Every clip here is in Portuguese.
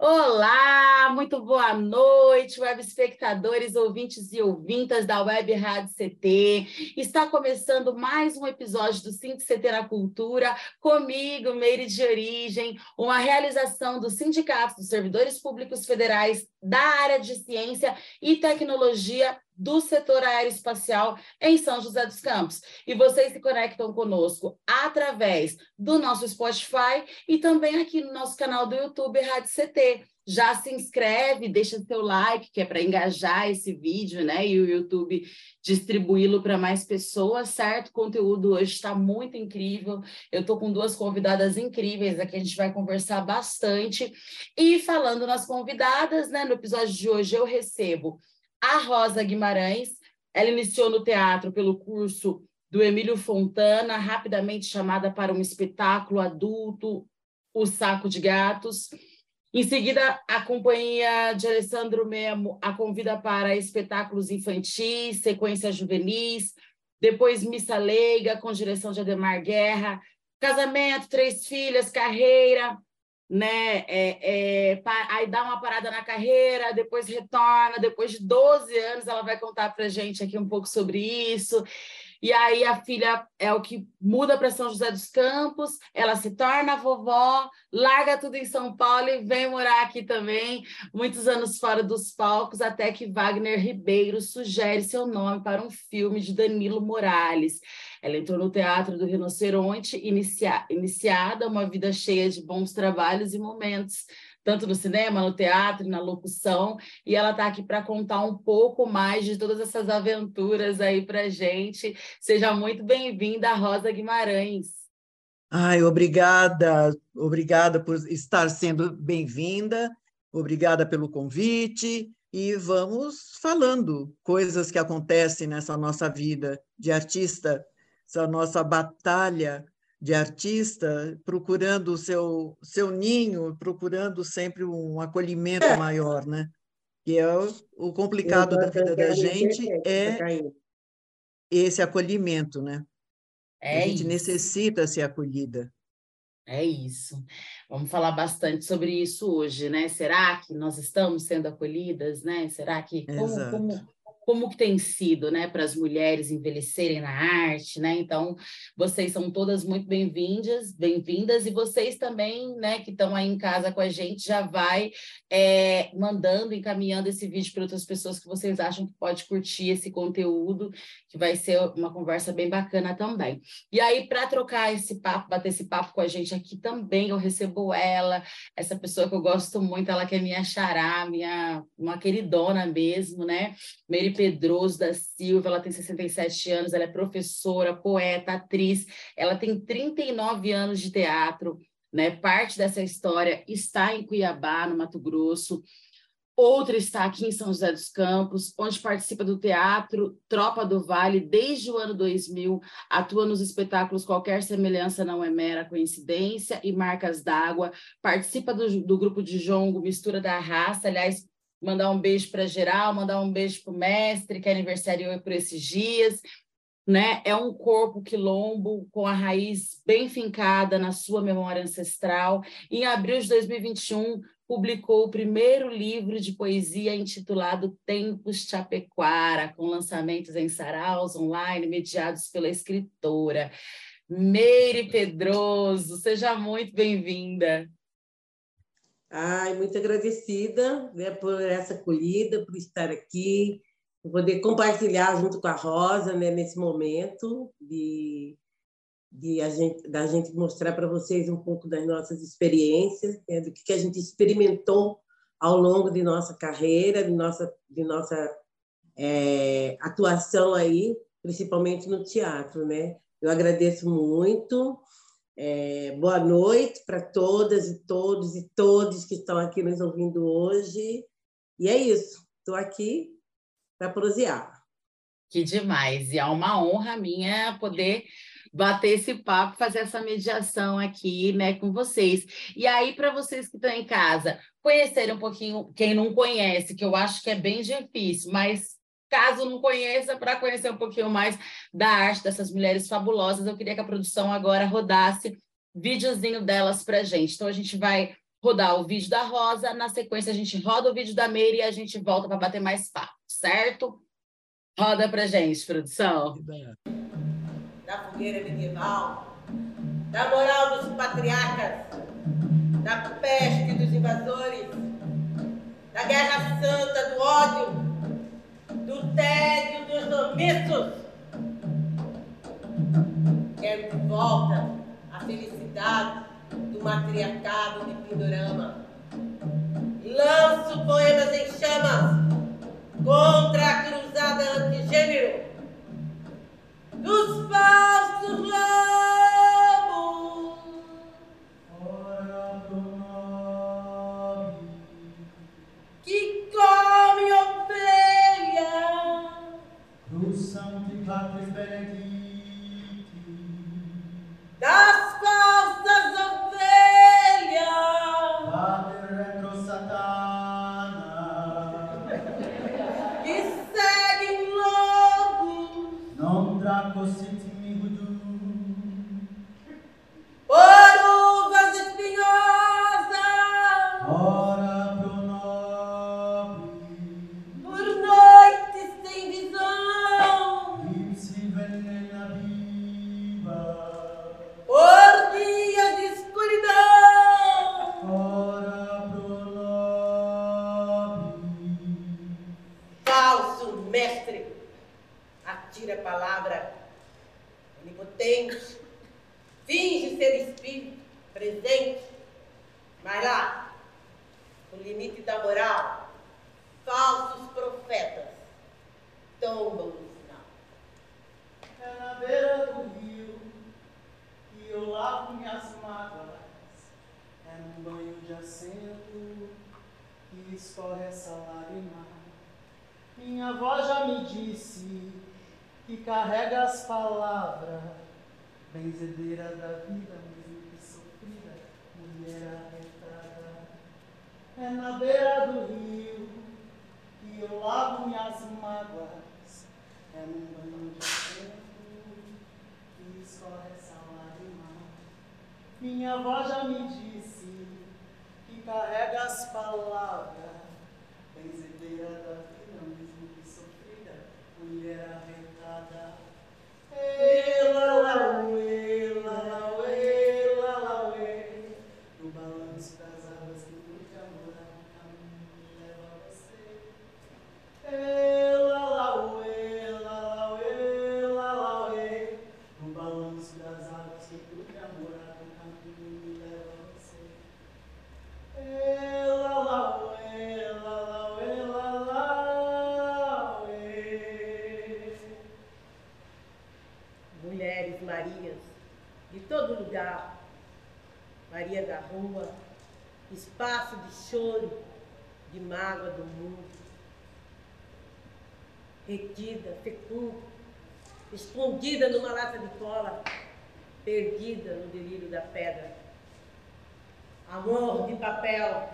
Olá, muito boa noite, web espectadores, ouvintes e ouvintas da Web Rádio CT. Está começando mais um episódio do Sindicato CT na Cultura, comigo, Meire de Origem, uma realização do Sindicato dos Servidores Públicos Federais da área de Ciência e Tecnologia do setor aeroespacial em São José dos Campos. E vocês se conectam conosco através do nosso Spotify e também aqui no nosso canal do YouTube Rádio CT. Já se inscreve, deixa seu like, que é para engajar esse vídeo, né? E o YouTube distribuí-lo para mais pessoas, certo? O conteúdo hoje está muito incrível. Eu estou com duas convidadas incríveis aqui, a gente vai conversar bastante. E falando nas convidadas, né? No episódio de hoje eu recebo a Rosa Guimarães. Ela iniciou no teatro pelo curso do Emílio Fontana, rapidamente chamada para um espetáculo adulto, O Saco de Gatos. Em seguida, a companhia de Alessandro Memo a convida para espetáculos infantis, sequências juvenis, depois Missa Leiga, com direção de Ademar Guerra, casamento, três filhas, carreira, né? É, é, aí dá uma parada na carreira, depois retorna, depois de 12 anos ela vai contar para gente aqui um pouco sobre isso. E aí a filha é o que muda para São José dos Campos, ela se torna vovó, larga tudo em São Paulo e vem morar aqui também, muitos anos fora dos palcos, até que Wagner Ribeiro sugere seu nome para um filme de Danilo Morales. Ela entrou no Teatro do Rinoceronte, inicia, iniciada uma vida cheia de bons trabalhos e momentos tanto no cinema, no teatro, na locução, e ela está aqui para contar um pouco mais de todas essas aventuras aí para gente. Seja muito bem-vinda, Rosa Guimarães. Ai, obrigada, obrigada por estar sendo bem-vinda, obrigada pelo convite e vamos falando coisas que acontecem nessa nossa vida de artista, essa nossa batalha de artista, procurando o seu, seu ninho, procurando sempre um acolhimento é. maior, né? Que é o, o complicado da vida da gente é esse acolhimento, né? É a gente isso. necessita ser acolhida. É isso. Vamos falar bastante sobre isso hoje, né? Será que nós estamos sendo acolhidas, né? Será que como, como, como que tem sido, né, para as mulheres envelhecerem na arte, né? Então, vocês são todas muito bem-vindas, bem-vindas, e vocês também, né, que estão aí em casa com a gente, já vai é, mandando, encaminhando esse vídeo para outras pessoas que vocês acham que pode curtir esse conteúdo, que vai ser uma conversa bem bacana também. E aí, para trocar esse papo, bater esse papo com a gente aqui também, eu recebo ela, essa pessoa que eu gosto muito, ela que é minha xará, minha, uma queridona mesmo, né? Mary Pedroso da Silva, ela tem 67 anos, ela é professora, poeta, atriz, ela tem 39 anos de teatro, né? Parte dessa história está em Cuiabá, no Mato Grosso. Outra está aqui em São José dos Campos, onde participa do teatro Tropa do Vale desde o ano 2000, atua nos espetáculos Qualquer Semelhança Não É Mera Coincidência e Marcas d'Água, participa do, do grupo de jongo Mistura da Raça, aliás, mandar um beijo para geral, mandar um beijo para o mestre, que aniversariou por esses dias. Né? É um corpo quilombo com a raiz bem fincada na sua memória ancestral. Em abril de 2021, publicou o primeiro livro de poesia intitulado Tempos Chapequara, com lançamentos em saraus online mediados pela escritora. Meire Pedroso, seja muito bem-vinda. Ai, muito agradecida né, por essa acolhida, por estar aqui, por poder compartilhar junto com a Rosa né, nesse momento de, de a gente, da gente mostrar para vocês um pouco das nossas experiências, né, do que, a gente experimentou ao longo de nossa carreira, de nossa, de nossa é, atuação aí, principalmente no teatro, né? Eu agradeço muito é, boa noite para todas e todos e todos que estão aqui nos ouvindo hoje. E é isso, estou aqui para prosear. Que demais! E é uma honra minha poder bater esse papo, fazer essa mediação aqui, né, com vocês. E aí, para vocês que estão em casa, conhecerem um pouquinho, quem não conhece, que eu acho que é bem difícil, mas caso não conheça, para conhecer um pouquinho mais da arte dessas mulheres fabulosas, eu queria que a produção agora rodasse videozinho delas para gente. Então, a gente vai rodar o vídeo da Rosa, na sequência a gente roda o vídeo da Meire e a gente volta para bater mais papo, certo? Roda para gente, produção da fogueira medieval, da moral dos patriarcas, da peste dos invasores, da guerra santa do ódio, do tédio dos omissos. Quero de volta a felicidade do matriarcado de Pindorama. Lanço poemas em chamas contra a cruzada antigênero dos falsos lobos. sancti patris benedicti. Das Paus des mestre, atira a palavra, onipotente, finge ser espírito, presente, mas lá, no limite da moral, falsos profetas tombam no sinal. É na beira do rio que eu lavo minhas mágoas. É num banho de assento que escorre essa lágrima. Minha avó já me disse que carrega as palavras, benzedeira da vida, que sofrida, mulher arretada. É na beira do rio que eu lavo minhas mágoas. É num banho de assento que escorre essa lágrima. Minha avó já me disse que carrega as palavras, benzedeira da vida, mulher aventada, ela é Maria da rua, espaço de choro, de mágoa do mundo, retida, fecunda, escondida numa lata de cola, perdida no delírio da pedra. Amor de papel,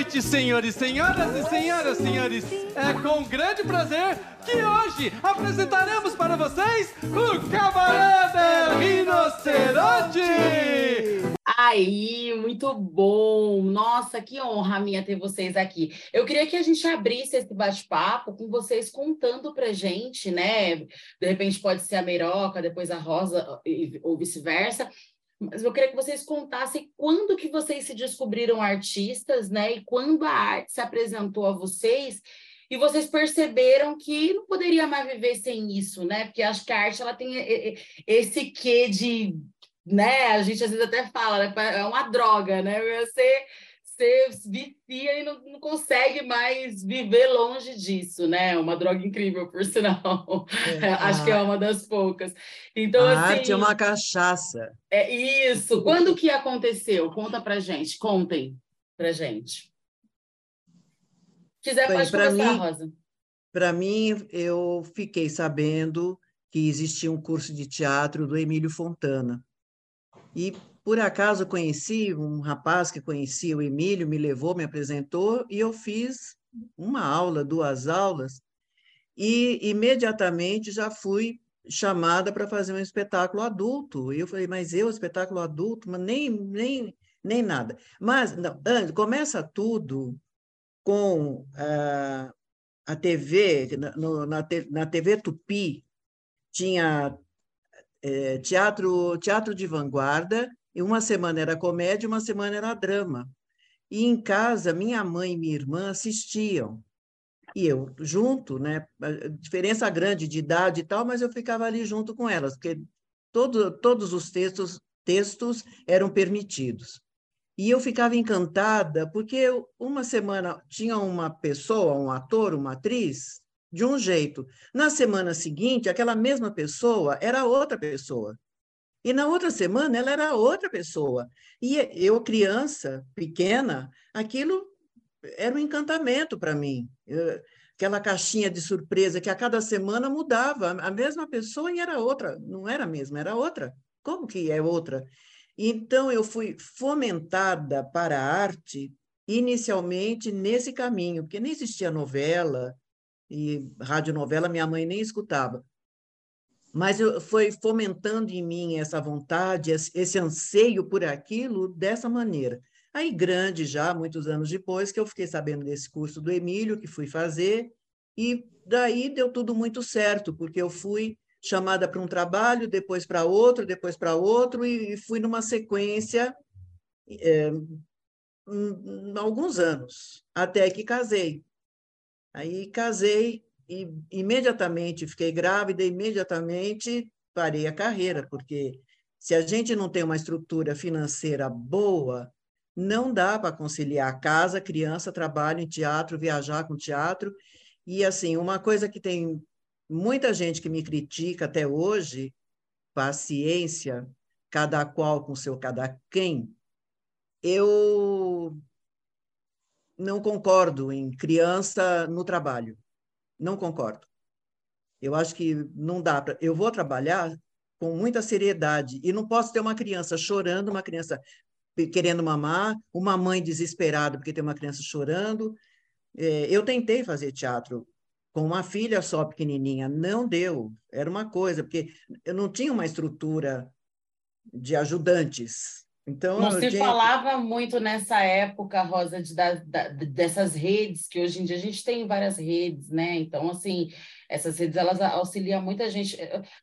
noite, senhores, senhoras e senhoras, senhores! É com grande prazer que hoje apresentaremos para vocês o Cabaré del Rinoceronte! Aí, muito bom! Nossa, que honra minha ter vocês aqui. Eu queria que a gente abrisse esse bate-papo com vocês contando pra gente, né? De repente pode ser a Meiroca, depois a Rosa, ou vice-versa. Mas eu queria que vocês contassem quando que vocês se descobriram artistas, né? E quando a arte se apresentou a vocês e vocês perceberam que não poderia mais viver sem isso, né? Porque acho que a arte ela tem esse quê de né? A gente às vezes até fala, né? é uma droga, né? Você, você vicia e não, não consegue mais viver longe disso, né? Uma droga incrível, por sinal. É, Acho que é uma das poucas. Então, a assim, arte é uma cachaça. É isso. Quando que aconteceu? Conta pra gente. Contem pra gente. Quiser, Bem, pode começar, mim- Rosa. Para mim, eu fiquei sabendo que existia um curso de teatro do Emílio Fontana. E, por acaso, conheci um rapaz que conhecia o Emílio, me levou, me apresentou, e eu fiz uma aula, duas aulas, e imediatamente já fui chamada para fazer um espetáculo adulto. E eu falei, mas eu, espetáculo adulto? Mas nem, nem, nem nada. Mas, não, começa tudo com ah, a TV, na, no- na, na TV Tupi, tinha eh, teatro, teatro de vanguarda, e uma semana era comédia, uma semana era drama. E em casa, minha mãe e minha irmã assistiam. E eu junto, né? Diferença grande de idade e tal, mas eu ficava ali junto com elas, porque todo, todos os textos, textos eram permitidos. E eu ficava encantada, porque eu, uma semana tinha uma pessoa, um ator, uma atriz, de um jeito. Na semana seguinte, aquela mesma pessoa era outra pessoa. E na outra semana, ela era outra pessoa. E eu, criança, pequena, aquilo era um encantamento para mim. Eu- aquela caixinha de surpresa que a cada semana mudava. A mesma pessoa e era outra. Não era a mesma, era outra. Como que é outra? Então, eu fui fomentada para a arte inicialmente nesse caminho, porque nem existia novela e radionovela minha mãe nem escutava. Mas eu, foi fomentando em mim essa vontade, esse anseio por aquilo dessa maneira. Aí, grande já, muitos anos depois, que eu fiquei sabendo desse curso do Emílio, que fui fazer, e daí deu tudo muito certo, porque eu fui chamada para um trabalho, depois para outro, depois para outro, e, fui numa sequência é, alguns anos, até que casei. Aí casei e imediatamente fiquei grávida, imediatamente parei a carreira, porque se a gente não tem uma estrutura financeira boa, não dá para conciliar casa, criança, trabalho em teatro, viajar com teatro. E assim, uma coisa que tem muita gente que me critica até hoje, paciência, cada qual com seu cada quem, eu não concordo em criança no trabalho. Não concordo. Eu acho que não dá para. Eu vou trabalhar com muita seriedade e não posso ter uma criança chorando, uma criança querendo mamar, uma mãe desesperada porque tem uma criança chorando. É, eu tentei fazer teatro com uma filha só pequenininha, não deu. Era uma coisa, porque eu não tinha uma estrutura de ajudantes. Então, Não se tinha- falava muito nessa época, Rosa, de, da- da- dessas redes, que hoje em dia a gente tem várias redes, né? Então, assim, essas redes, elas auxiliam muita gente.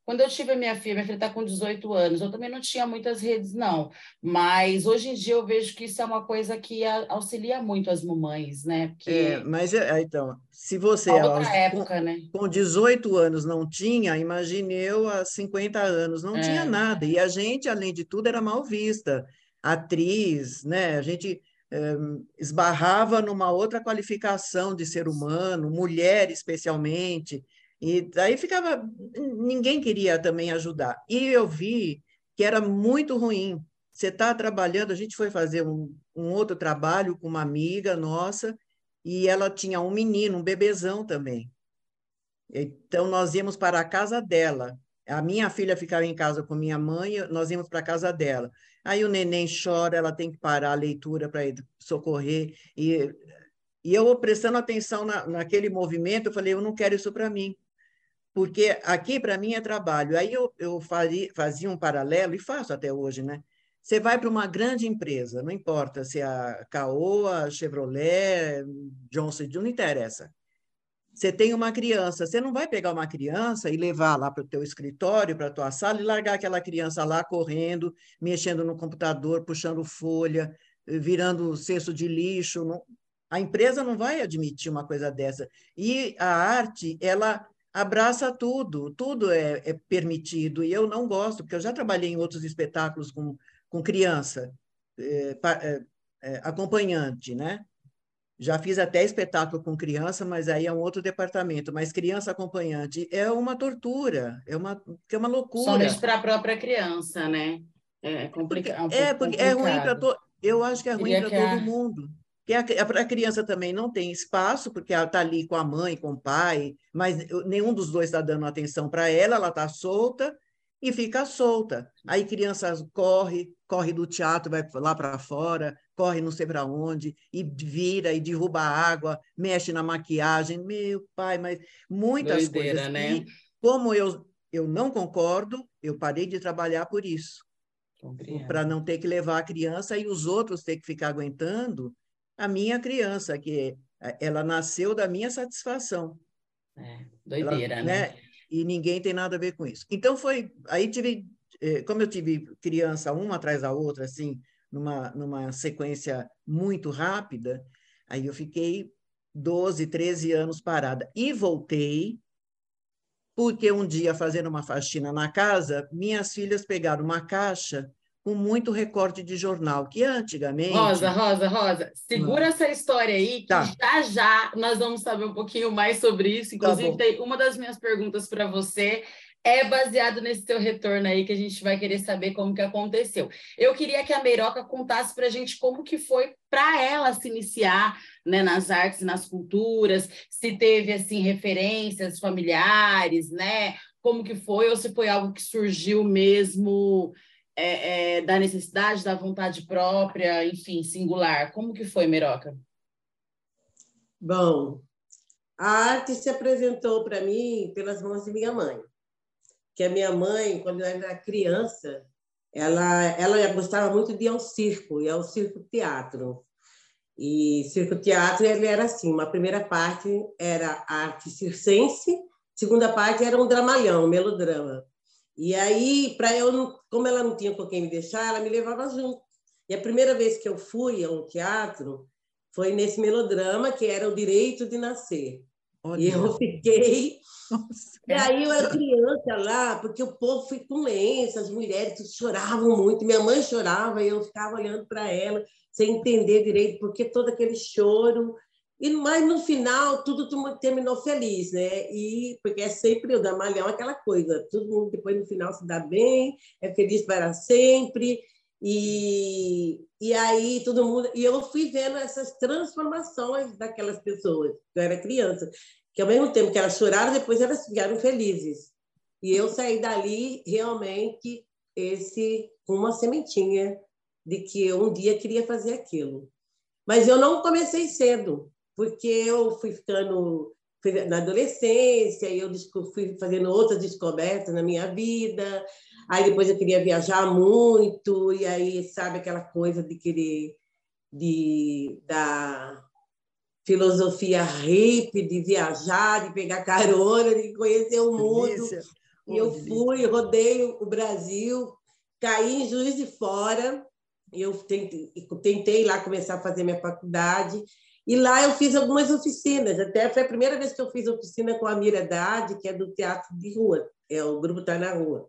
Quando eu tive a minha filha, minha filha está com 18 anos, eu também não tinha muitas redes, não. Mas hoje em dia eu vejo que isso é uma coisa que auxilia muito as mamães, né? Porque É, mas é, então, se você é aos- outra época, né? com 18 anos não tinha, imagine eu há 50 anos, não É. tinha nada. E a gente, além de tudo, era mal vista. Atriz, né? A gente eh, esbarrava numa outra qualificação de ser humano, mulher especialmente. E daí ficava, ninguém queria também ajudar. E eu vi que era muito ruim. Você está trabalhando, a gente foi fazer um, um outro trabalho com uma amiga nossa, e ela tinha um menino, um bebezão também. Então, nós íamos para a casa dela. A minha filha ficava em casa com minha mãe, nós íamos para a casa dela. Aí o neném chora, ela tem que parar a leitura para socorrer. E, e eu prestando atenção na, naquele movimento, eu falei, eu não quero isso para mim. Porque aqui, para mim, é trabalho. Aí eu, eu fazia, fazia um paralelo, e faço até hoje, né? Você vai para uma grande empresa, não importa se é a Caoa, Chevrolet, Johnson, não interessa. Você tem uma criança, você não vai pegar uma criança e levar lá para o teu escritório, para a tua sala e largar aquela criança lá correndo, mexendo no computador, puxando folha, virando cesto de lixo. Não... A empresa não vai admitir uma coisa dessa. E a arte, ela abraça tudo, tudo é, é permitido. E eu não gosto, porque eu já trabalhei em outros espetáculos com com criança, é, é, é, acompanhante, né? Já fiz até espetáculo com criança, mas aí é um outro departamento. Mas criança acompanhante é uma tortura, é uma, é uma loucura. Somente para a própria criança, né? É, complicado. É, porque é ruim para todo. Eu acho que é ruim para todo a... mundo. Que a, criança também não tem espaço, porque ela está ali com a mãe, com o pai, mas nenhum dos dois está dando atenção para ela, ela está solta, e fica solta. Aí crianças corre, corre do teatro, vai lá para fora, corre não sei para onde, e vira e derruba a água, mexe na maquiagem. Meu pai, mas muitas Doideira, coisas. Né? E como eu, eu não concordo, eu parei de trabalhar por isso. Para não ter que levar a criança e os outros ter que ficar aguentando a minha criança, que ela nasceu da minha satisfação. É, doideira, ela, né? né? e ninguém tem nada a ver com isso. Então foi, aí tive, eh, como eu tive criança uma atrás da outra, assim, numa, numa sequência muito rápida, aí eu fiquei 12, 13 anos parada. E voltei, porque um dia, fazendo uma faxina na casa, minhas filhas pegaram uma caixa com muito recorte de jornal, que antigamente... Rosa, Rosa, Rosa, segura hum. essa história aí, que tá. já já nós vamos saber um pouquinho mais sobre isso. Tá Inclusive, tá tem uma das minhas perguntas para você é baseado nesse teu retorno aí que a gente vai querer saber como que aconteceu. Eu queria que a Meiroca contasse para a gente como que foi para ela se iniciar né, nas artes, nas culturas, se teve assim referências familiares, né? Como que foi ou se foi algo que surgiu mesmo é, é, da necessidade, da vontade própria, enfim, singular. Como que foi, Meroca? Bom, a arte se apresentou para mim pelas mãos de minha mãe. Que a minha mãe, quando eu era criança, ela, ela gostava muito de ir ao circo, e ao circo teatro. E circo teatro ele era assim, uma primeira parte era arte circense, segunda parte era um dramalhão, um melodrama. E aí, para eu, como ela não tinha com quem me deixar, ela me levava junto. E a primeira vez que eu fui a um teatro foi nesse melodrama que era o Direito de Nascer. Olha. E eu fiquei. Nossa. E aí eu era criança lá, porque o povo foi com lenço, as mulheres choravam muito, minha mãe chorava e eu ficava olhando para ela sem entender direito porque todo aquele choro e mas no final tudo terminou feliz, né? E porque é sempre o Damalhão aquela coisa, todo mundo depois no final se dá bem, é feliz para sempre. E, e aí todo mundo e eu fui vendo essas transformações daquelas pessoas. Eu era criança, que ao mesmo tempo que elas choraram, depois elas ficaram felizes. E eu saí dali realmente esse uma sementinha de que eu um dia queria fazer aquilo. Mas eu não comecei cedo porque eu fui ficando na adolescência e eu fui fazendo outras descobertas na minha vida. Aí depois eu queria viajar muito e aí sabe aquela coisa de querer de da filosofia hippie de viajar, de pegar carona, de conhecer o mundo. E eu fui, rodei o Brasil, caí em Juiz de Fora. Eu tentei, tentei lá começar a fazer minha faculdade e lá eu fiz algumas oficinas, até foi a primeira vez que eu fiz oficina com a Mira Dade, que é do Teatro de Rua, é o grupo Está na Rua.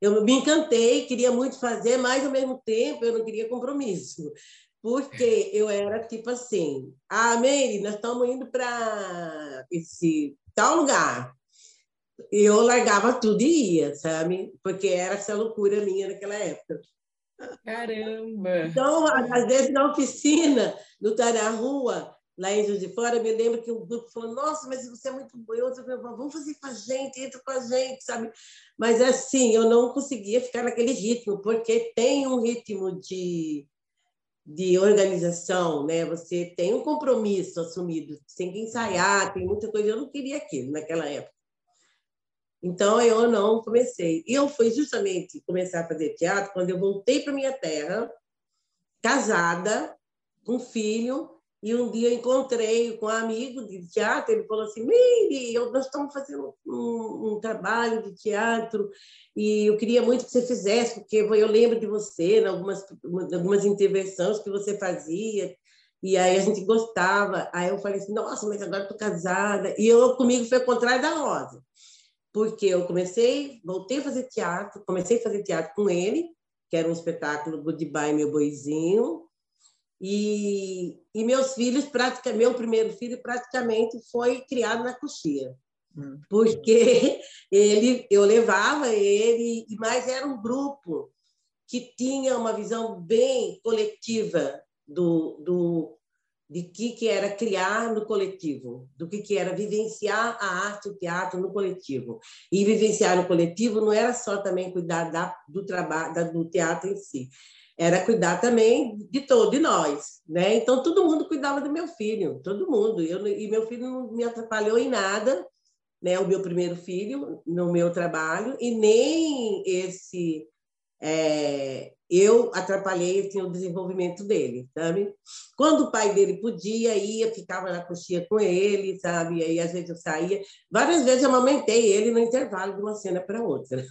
Eu me encantei, queria muito fazer, mas ao mesmo tempo eu não queria compromisso, porque eu era tipo assim: ah, Meire, nós estamos indo para esse tal lugar. Eu largava tudo e ia, sabe? Porque era essa loucura minha naquela época. Caramba! Então, às vezes, na oficina, no Tá na Rua, lá em Juiz de Fora, me lembro que o grupo falou, nossa, mas você é muito falei, vamos fazer com a gente, entra com a gente, sabe? Mas assim, eu não conseguia ficar naquele ritmo, porque tem um ritmo de, de organização, né? Você tem um compromisso assumido, tem que ensaiar, tem muita coisa, eu não queria aquilo naquela época. Então, eu não comecei. E eu fui justamente começar a fazer teatro quando eu voltei para minha terra, casada, com filho, e um dia encontrei com um amigo de teatro, ele falou assim, Miri, nós estamos fazendo um, um, trabalho de teatro e eu queria muito que você fizesse, porque eu lembro de você, em algumas, algumas intervenções que você fazia, e aí a gente gostava. Aí eu falei assim, nossa, mas agora estou casada. E eu comigo foi o contrário da Rosa, porque eu comecei, voltei a fazer teatro, comecei a fazer teatro com ele, que era um espetáculo Goodbye, meu boizinho, e, e meus filhos, praticamente, meu primeiro filho praticamente foi criado na coxia, hum. porque ele, eu levava ele, mas era um grupo que tinha uma visão bem coletiva do, do de que, que era criar no coletivo, do que, que era vivenciar a arte, o teatro no coletivo. E vivenciar no coletivo não era só também cuidar da, do trabalho, do teatro em si, era cuidar também de todo de nós, né? Então todo mundo cuidava do meu filho, todo mundo. Eu, e meu filho não me atrapalhou em nada, né? O meu primeiro filho no meu trabalho e nem esse é, eu atrapalhei assim, o desenvolvimento dele, sabe? Quando o pai dele podia, ia, ficava na coxinha com ele, sabe? E aí às vezes eu saía. Várias vezes eu amamentei ele no intervalo de uma cena para outra.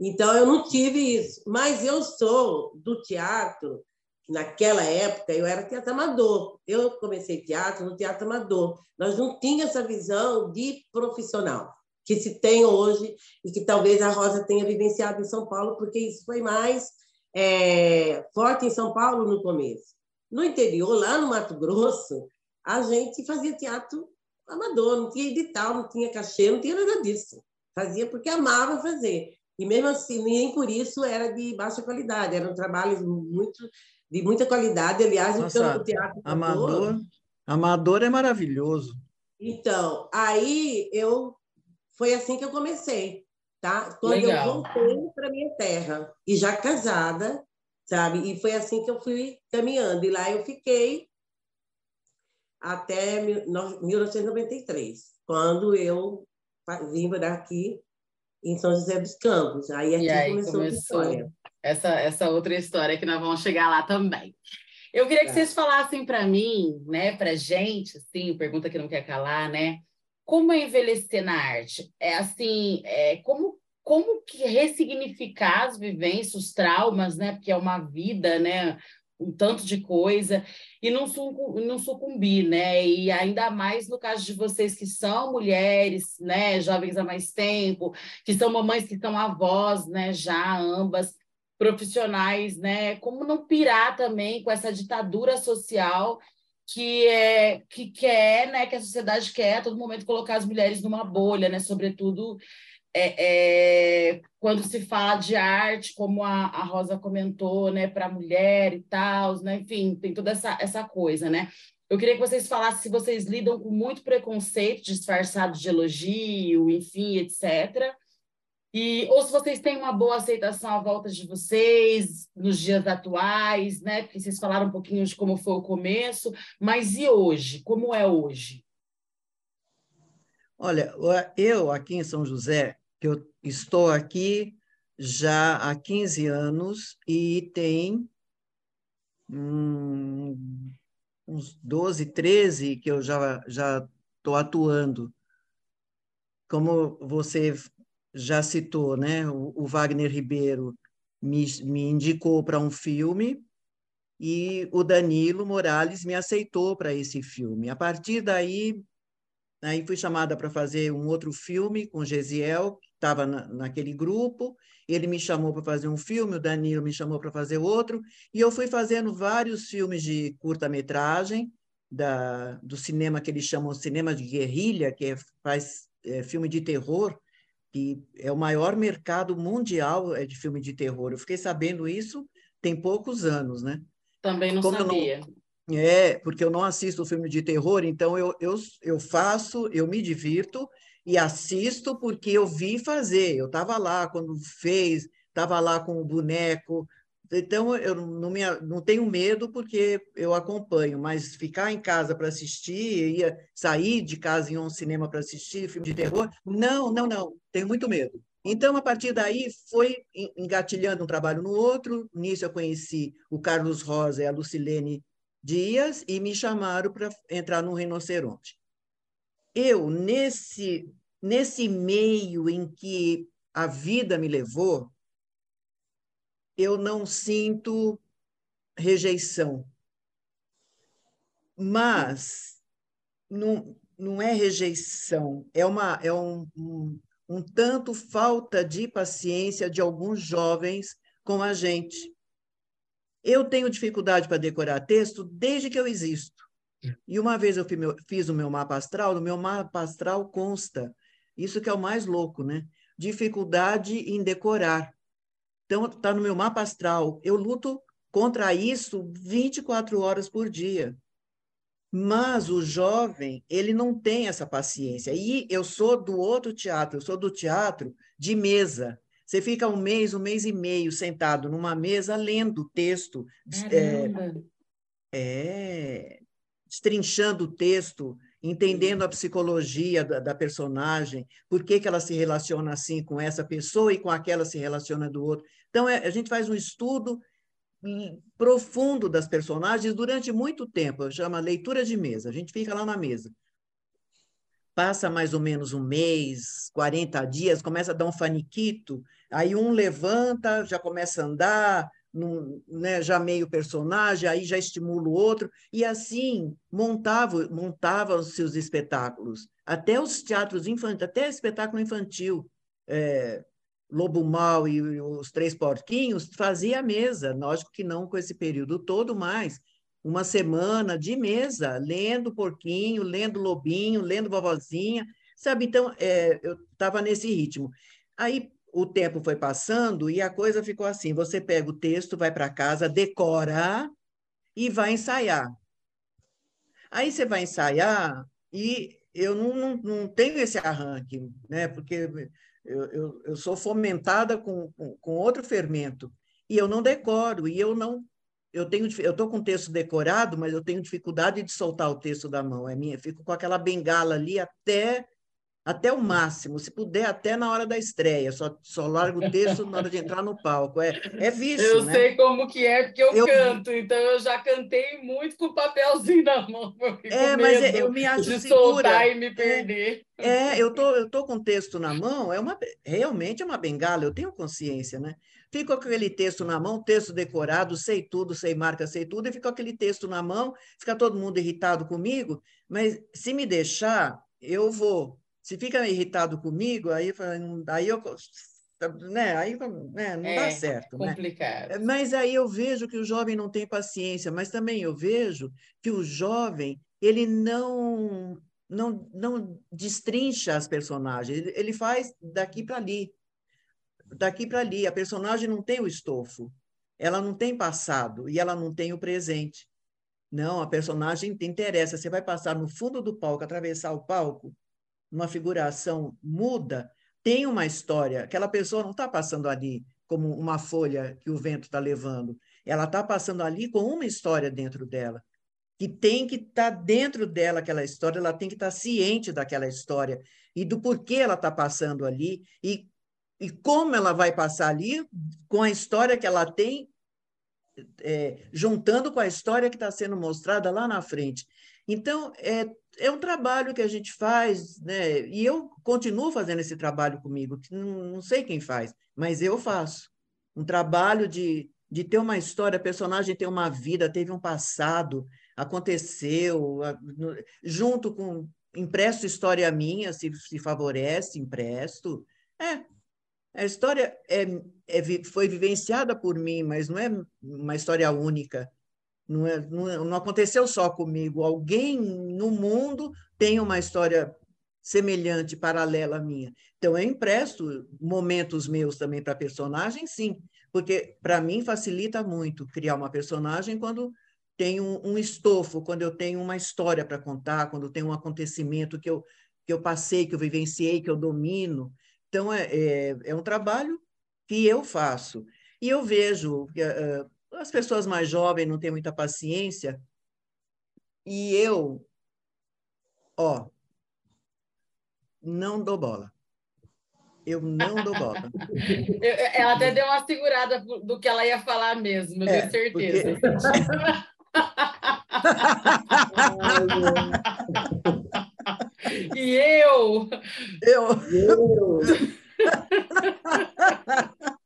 Então, eu não tive isso. Mas eu sou do teatro, naquela época, eu era teatro amador. Eu comecei teatro no teatro amador. Nós não tínhamos essa visão de profissional que se tem hoje e que talvez a Rosa tenha vivenciado em São Paulo, porque isso foi mais é, forte em São Paulo no começo. No interior, lá no Mato Grosso, a gente fazia teatro amador, não tinha edital, não tinha cachê, não tinha nada disso. Fazia porque amava fazer. E mesmo assim, nem por isso era de baixa qualidade, eram trabalhos muito de muita qualidade, aliás, Nossa, o teatro amador, amador é maravilhoso. Então, aí eu foi assim que eu comecei, tá? Quando Legal. eu voltei para minha terra e já casada, sabe? E foi assim que eu fui caminhando e lá eu fiquei até 1993, quando eu vim para aqui em São José dos Campos. Aí aqui aí começou, começou a história. Essa, essa outra história que nós vamos chegar lá também. Eu queria que é. vocês falassem para mim, né, para gente, assim, pergunta que não quer calar, né? Como é envelhecer na arte? É assim, é, como como que ressignificar as vivências, os traumas, né? Porque é uma vida, né? um tanto de coisa e não, não sucumbir, né? E ainda mais no caso de vocês que são mulheres, né, jovens há mais tempo, que são mamães que são avós, né, já ambas profissionais, né? Como não pirar também com essa ditadura social que é que quer, né, que a sociedade quer a todo momento colocar as mulheres numa bolha, né, sobretudo é, é, quando se fala de arte, como a, a Rosa comentou, né, para mulher e tal, né, enfim, tem toda essa, essa coisa, né? Eu queria que vocês falassem se vocês lidam com muito preconceito disfarçado de elogio, enfim, etc. E, ou se vocês têm uma boa aceitação à volta de vocês nos dias atuais, né? Porque vocês falaram um pouquinho de como foi o começo, mas e hoje? Como é hoje? Olha, eu aqui em São José, que eu estou aqui já há 15 anos e tem hum, uns 12, 13 que eu já já estou atuando. Como você já citou, né? O, o Wagner Ribeiro me, me indicou para um filme e o Danilo Morales me aceitou para esse filme. A partir daí, aí fui chamada para fazer um outro filme com Gesiel, estava na, naquele grupo, ele me chamou para fazer um filme, o Danilo me chamou para fazer outro, e eu fui fazendo vários filmes de curta-metragem, da, do cinema que eles chamam cinema de guerrilha, que é, faz é, filme de terror, que é o maior mercado mundial é, de filme de terror. Eu fiquei sabendo isso tem poucos anos, né? Também não como sabia. Não, É, porque eu não assisto filme de terror, então eu, eu, eu faço, eu me divirto e assisto porque eu vi fazer. Eu estava lá quando fez, estava lá com o boneco. Então, eu não, me, não tenho medo porque eu acompanho, mas ficar em casa para assistir, ia sair de casa e a um cinema para assistir filme de terror, não, não, não, tenho muito medo. Então, a partir daí, foi engatilhando um trabalho no outro. Nisso, eu conheci o Carlos Rosa e a Lucilene Dias e me chamaram para entrar no Rinoceronte. Eu, nesse, nesse meio em que a vida me levou, eu não sinto rejeição. Mas não, não é rejeição, é, uma, é um, um, um tanto falta de paciência de alguns jovens com a gente. Eu tenho dificuldade para decorar texto desde que eu existo. E uma vez eu fiz o meu mapa astral, no meu mapa astral consta, isso que é o mais louco, né? Dificuldade em decorar. Então, está no meu mapa astral. Eu luto contra isso 24 horas por dia. Mas o jovem, ele não tem essa paciência. E eu sou do outro teatro, eu sou do teatro de mesa. Você fica um mês, um mês e meio sentado numa mesa lendo texto, é, é, destrinchando o texto, entendendo a psicologia da, da, personagem, por que, que ela se relaciona assim com essa pessoa e com aquela se relaciona do outro. Então, é, a gente faz um estudo profundo das personagens durante muito tempo, chama leitura de mesa. A gente fica lá na mesa passa mais ou menos um mês, 40 dias, começa a dar um faniquito, aí um levanta, já começa a andar, num, né, já meio personagem, aí já estimula o outro, e assim montava, montava os seus espetáculos, até os teatros infantis, até espetáculo infantil, é, Lobo Mal e os Três Porquinhos, fazia mesa, lógico que não com esse período todo, mas uma semana de mesa, lendo Porquinho, lendo Lobinho, lendo Vovozinha, sabe? Então, é, eu estava nesse ritmo. Aí o tempo foi passando e a coisa ficou assim: você pega o texto, vai para casa, decora e vai ensaiar. Aí você vai ensaiar e eu não, não, não tenho esse arranque, né? Porque eu, eu, eu sou fomentada com, com, com outro fermento e eu não decoro e eu não eu tenho eu estou com o texto decorado, mas eu tenho dificuldade de soltar o texto da mão. É minha, fico com aquela bengala ali até até o máximo, se puder até na hora da estreia, só, só largo o texto na hora de entrar no palco. É, é vício, Eu né? sei como que é, porque eu, eu, canto, então eu já cantei muito com o papelzinho na mão. É, mas eu me acho de segura. soltar e me perder. É, é, eu tô, eu tô com o texto na mão, é uma, realmente é uma bengala, eu tenho consciência, né? Fico com aquele texto na mão, texto decorado, sei tudo, sei marca, sei tudo, e fico com aquele texto na mão, fica todo mundo irritado comigo, mas se me deixar, eu vou. Se fica irritado comigo, aí, aí eu né? Aí né? não é, dá certo. Né? Complicado. Né? Mas aí eu vejo que o jovem não tem paciência, mas também eu vejo que o jovem ele não não, não destrincha as personagens, ele faz daqui para ali daqui para ali. A personagem não tem o estofo, ela não tem passado e ela não tem o presente. Não, a personagem te interessa. Você vai passar no fundo do palco, atravessar o palco, uma figuração muda, tem uma história. Aquela pessoa não está passando ali como uma folha que o vento está levando. Ela está passando ali com uma história dentro dela que tem que estar tá dentro dela aquela história, ela tem que estar tá ciente daquela história e do porquê ela está passando ali e e como ela vai passar ali com a história que ela tem, é, juntando com a história que está sendo mostrada lá na frente. Então, é, é um trabalho que a gente faz, né? e eu continuo fazendo esse trabalho comigo, não, não sei quem faz, mas eu faço. Um trabalho de, de ter uma história, a personagem tem uma vida, teve um passado, aconteceu, junto com. Empresto história minha, se, se favorece, empresto. É, a história é, é, foi vivenciada por mim, mas não é uma história única. Não, é, não, é, não aconteceu só comigo. Alguém no mundo tem uma história semelhante, paralela à minha. Então, eu empresto momentos meus também para personagem, sim, porque para mim facilita muito criar uma personagem quando tenho um, um estofo, quando eu tenho uma história para contar, quando tenho um acontecimento que eu, que eu passei, que eu vivenciei, que eu domino. Então, é, é, é um trabalho que eu faço. E eu vejo que uh, as pessoas mais jovens não têm muita paciência, e eu, ó, não dou bola. Eu não dou bola. ela até deu uma segurada do que ela ia falar mesmo, eu é, tenho certeza. Porque... e eu? Eu. Eu.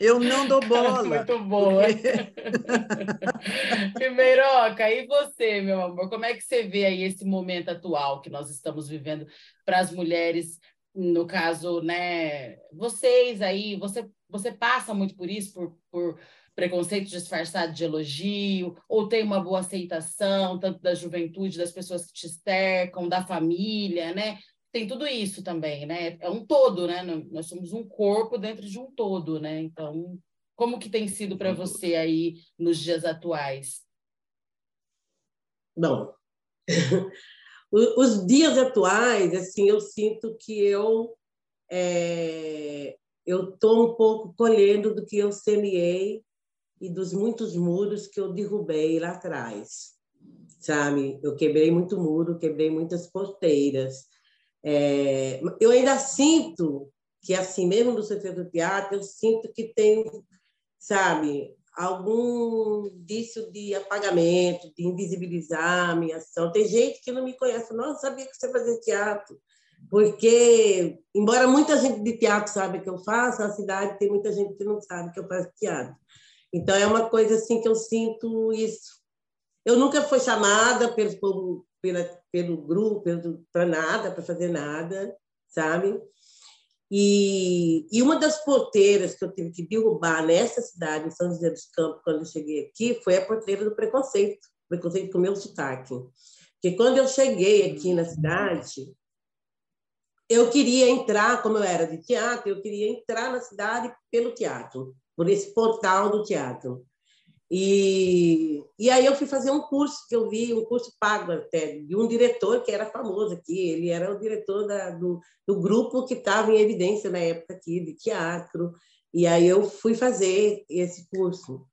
Eu não dou bola. Muito boa. Porque... Primeiroca, e você, meu amor? Como é que você vê aí esse momento atual que nós estamos vivendo para as mulheres? No caso, né? Vocês aí, você, você passa muito por isso, por, por preconceito disfarçado de elogio, ou tem uma boa aceitação, tanto da juventude, das pessoas que te cercam, da família, né? Tem tudo isso também, né? É um todo, né? Nós somos um corpo dentro de um todo, né? Então, como que tem sido para você aí nos dias atuais? Bom, os dias atuais, assim, eu sinto que eu é, eu estou um pouco colhendo do que eu semeei e dos muitos muros que eu derrubei lá atrás, sabe? Eu quebrei muito muro, quebrei muitas porteiras. É, eu ainda sinto que, assim, mesmo no setor do teatro, eu sinto que tem, sabe, algum vício de apagamento, de invisibilizar a minha ação. Tem gente que não me conhece, não sabia que você fazia teatro. Porque, embora muita gente de teatro saiba que eu faço, na cidade tem muita gente que não sabe que eu faço teatro. Então, é uma coisa assim que eu sinto isso. Eu nunca fui chamada pelo, pela, pelo grupo, para nada, para fazer nada, sabe? E, e uma das porteiras que eu tive que derrubar nessa cidade, em São José dos Campos, quando eu cheguei aqui, foi a porteira do preconceito, preconceito com o meu sotaque. Porque quando eu cheguei aqui na cidade, eu queria entrar, como eu era de teatro, eu queria entrar na cidade pelo teatro por esse portal do teatro. E, e aí eu fui fazer um curso que eu vi, um curso pago até, de um diretor que era famoso aqui. Ele era o diretor da, do, do grupo que estava em evidência na época aqui de teatro. E aí eu fui fazer esse curso.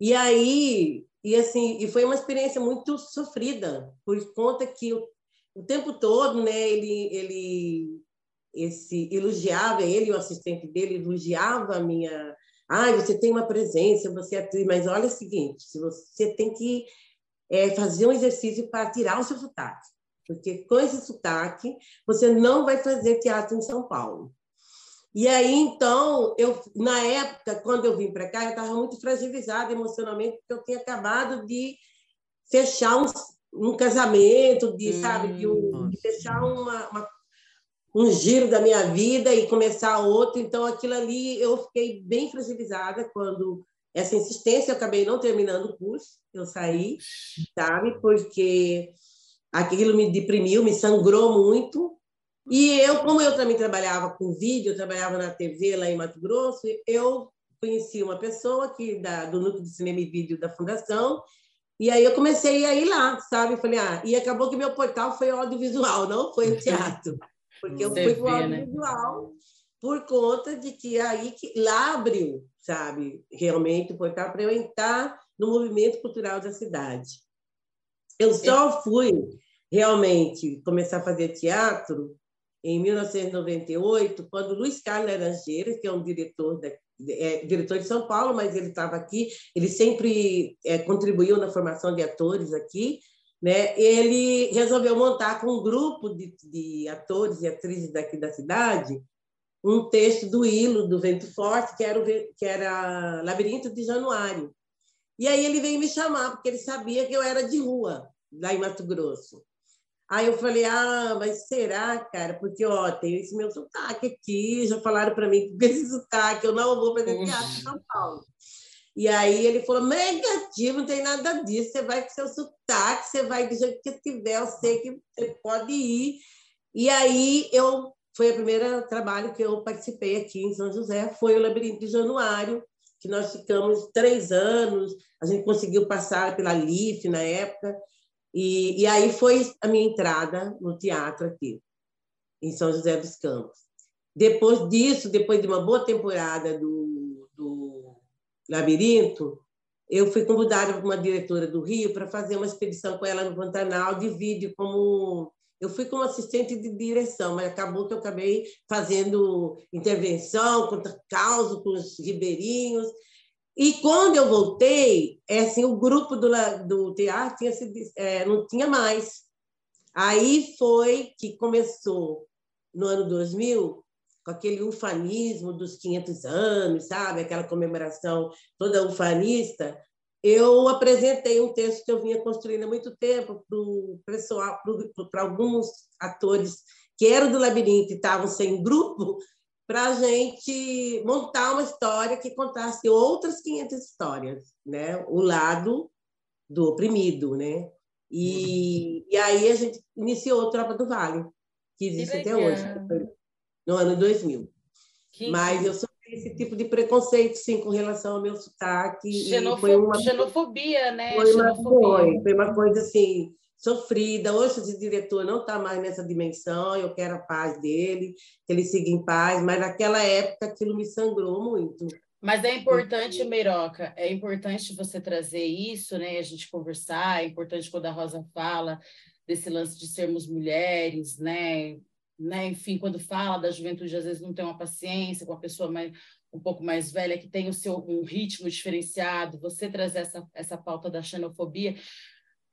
E aí, e assim, e foi uma experiência muito sofrida, por conta que o, o tempo todo, né, ele, ele esse elogiava ele o assistente dele elogiava a minha ah, você tem uma presença, você é atriz, mas olha o seguinte, se você tem que é, fazer um exercício para tirar o seu sotaque, porque com esse sotaque você não vai fazer teatro em São Paulo. E aí, então, eu, na época, quando eu vim para cá, eu estava muito fragilizada emocionalmente, porque eu tinha acabado de fechar um, um casamento, de, hum, sabe, de, um, de fechar uma, uma um giro da minha vida e começar outro. Então, aquilo ali eu fiquei bem fragilizada quando essa insistência, eu acabei não terminando o curso, eu saí, sabe? Porque aquilo me deprimiu, me sangrou muito. E eu, como eu também trabalhava com vídeo, eu trabalhava na TV lá em Mato Grosso, eu conheci uma pessoa que da, do núcleo de cinema e vídeo da fundação e aí eu comecei a ir lá, sabe? Falei, ah, e acabou que meu portal foi audiovisual, não foi o teatro. Porque eu fui para o audiovisual né? por conta de que aí que lá abriu, sabe, realmente o portal para eu entrar no movimento cultural da cidade. Eu só fui realmente começar a fazer teatro em 1998, quando Luiz Carlos Laranjeiras, que é um diretor da, é, diretor de São Paulo, mas ele estava aqui, ele sempre é, contribuiu na formação de atores aqui, né, ele resolveu montar com um grupo de, de atores e atrizes daqui da cidade um texto do Hilo, do Vento Forte, que era, o, que era Labirinto de Januário. E aí ele veio me chamar, porque ele sabia que eu era de rua, lá em Mato Grosso. Aí eu falei, ah, mas será, cara? Porque, ó, tem esse meu sotaque aqui, já falaram para mim que esse sotaque, eu não vou fazer teatro em São Paulo. E aí ele falou: negativo, não tem nada disso. Você vai com seu sotaque, você vai do jeito que tiver, eu sei que você pode ir. E aí eu foi o primeiro trabalho que eu participei aqui em São José, foi o Labirinto de Januário, que nós ficamos três anos, a gente conseguiu passar pela LIF na época, e, e aí foi a minha entrada no teatro aqui, em São José dos Campos. Depois disso, depois de uma boa temporada do, Labirinto, eu fui convidada por uma diretora do Rio para fazer uma expedição com ela no Pantanal de vídeo como eu fui como assistente de direção, mas acabou que eu acabei fazendo intervenção, contra causa com os ribeirinhos. E quando eu voltei, é assim, o grupo do, do teatro tinha se, é, não tinha mais. Aí foi que começou, no ano 2000, com aquele ufanismo dos 500 anos, sabe? Aquela comemoração toda ufanista eu apresentei um texto que eu vinha construindo há muito tempo para alguns atores que eram do Labirinto e estavam sem grupo, para a gente montar uma história que contasse outras 500 histórias, né? o lado do oprimido. Né? E, e aí a gente iniciou a Tropa do Vale, que existe que até hoje, no ano 2000. Que Mas eu sou esse tipo de preconceito, sim, com relação ao meu sotaque. Xenofo... Foi uma... Xenofobia, né? Foi uma, foi, foi uma coisa assim, sofrida. Hoje esse diretor não está mais nessa dimensão, eu quero a paz dele, que ele siga em paz, mas naquela época aquilo me sangrou muito. Mas é importante, Meiroca, é importante você trazer isso, né? A gente conversar, é importante quando a Rosa fala desse lance de sermos mulheres, né? Né? Enfim, quando fala da juventude, às vezes não tem uma paciência com a pessoa mais, um pouco mais velha, que tem o seu um ritmo diferenciado, você trazer essa, essa pauta da xenofobia.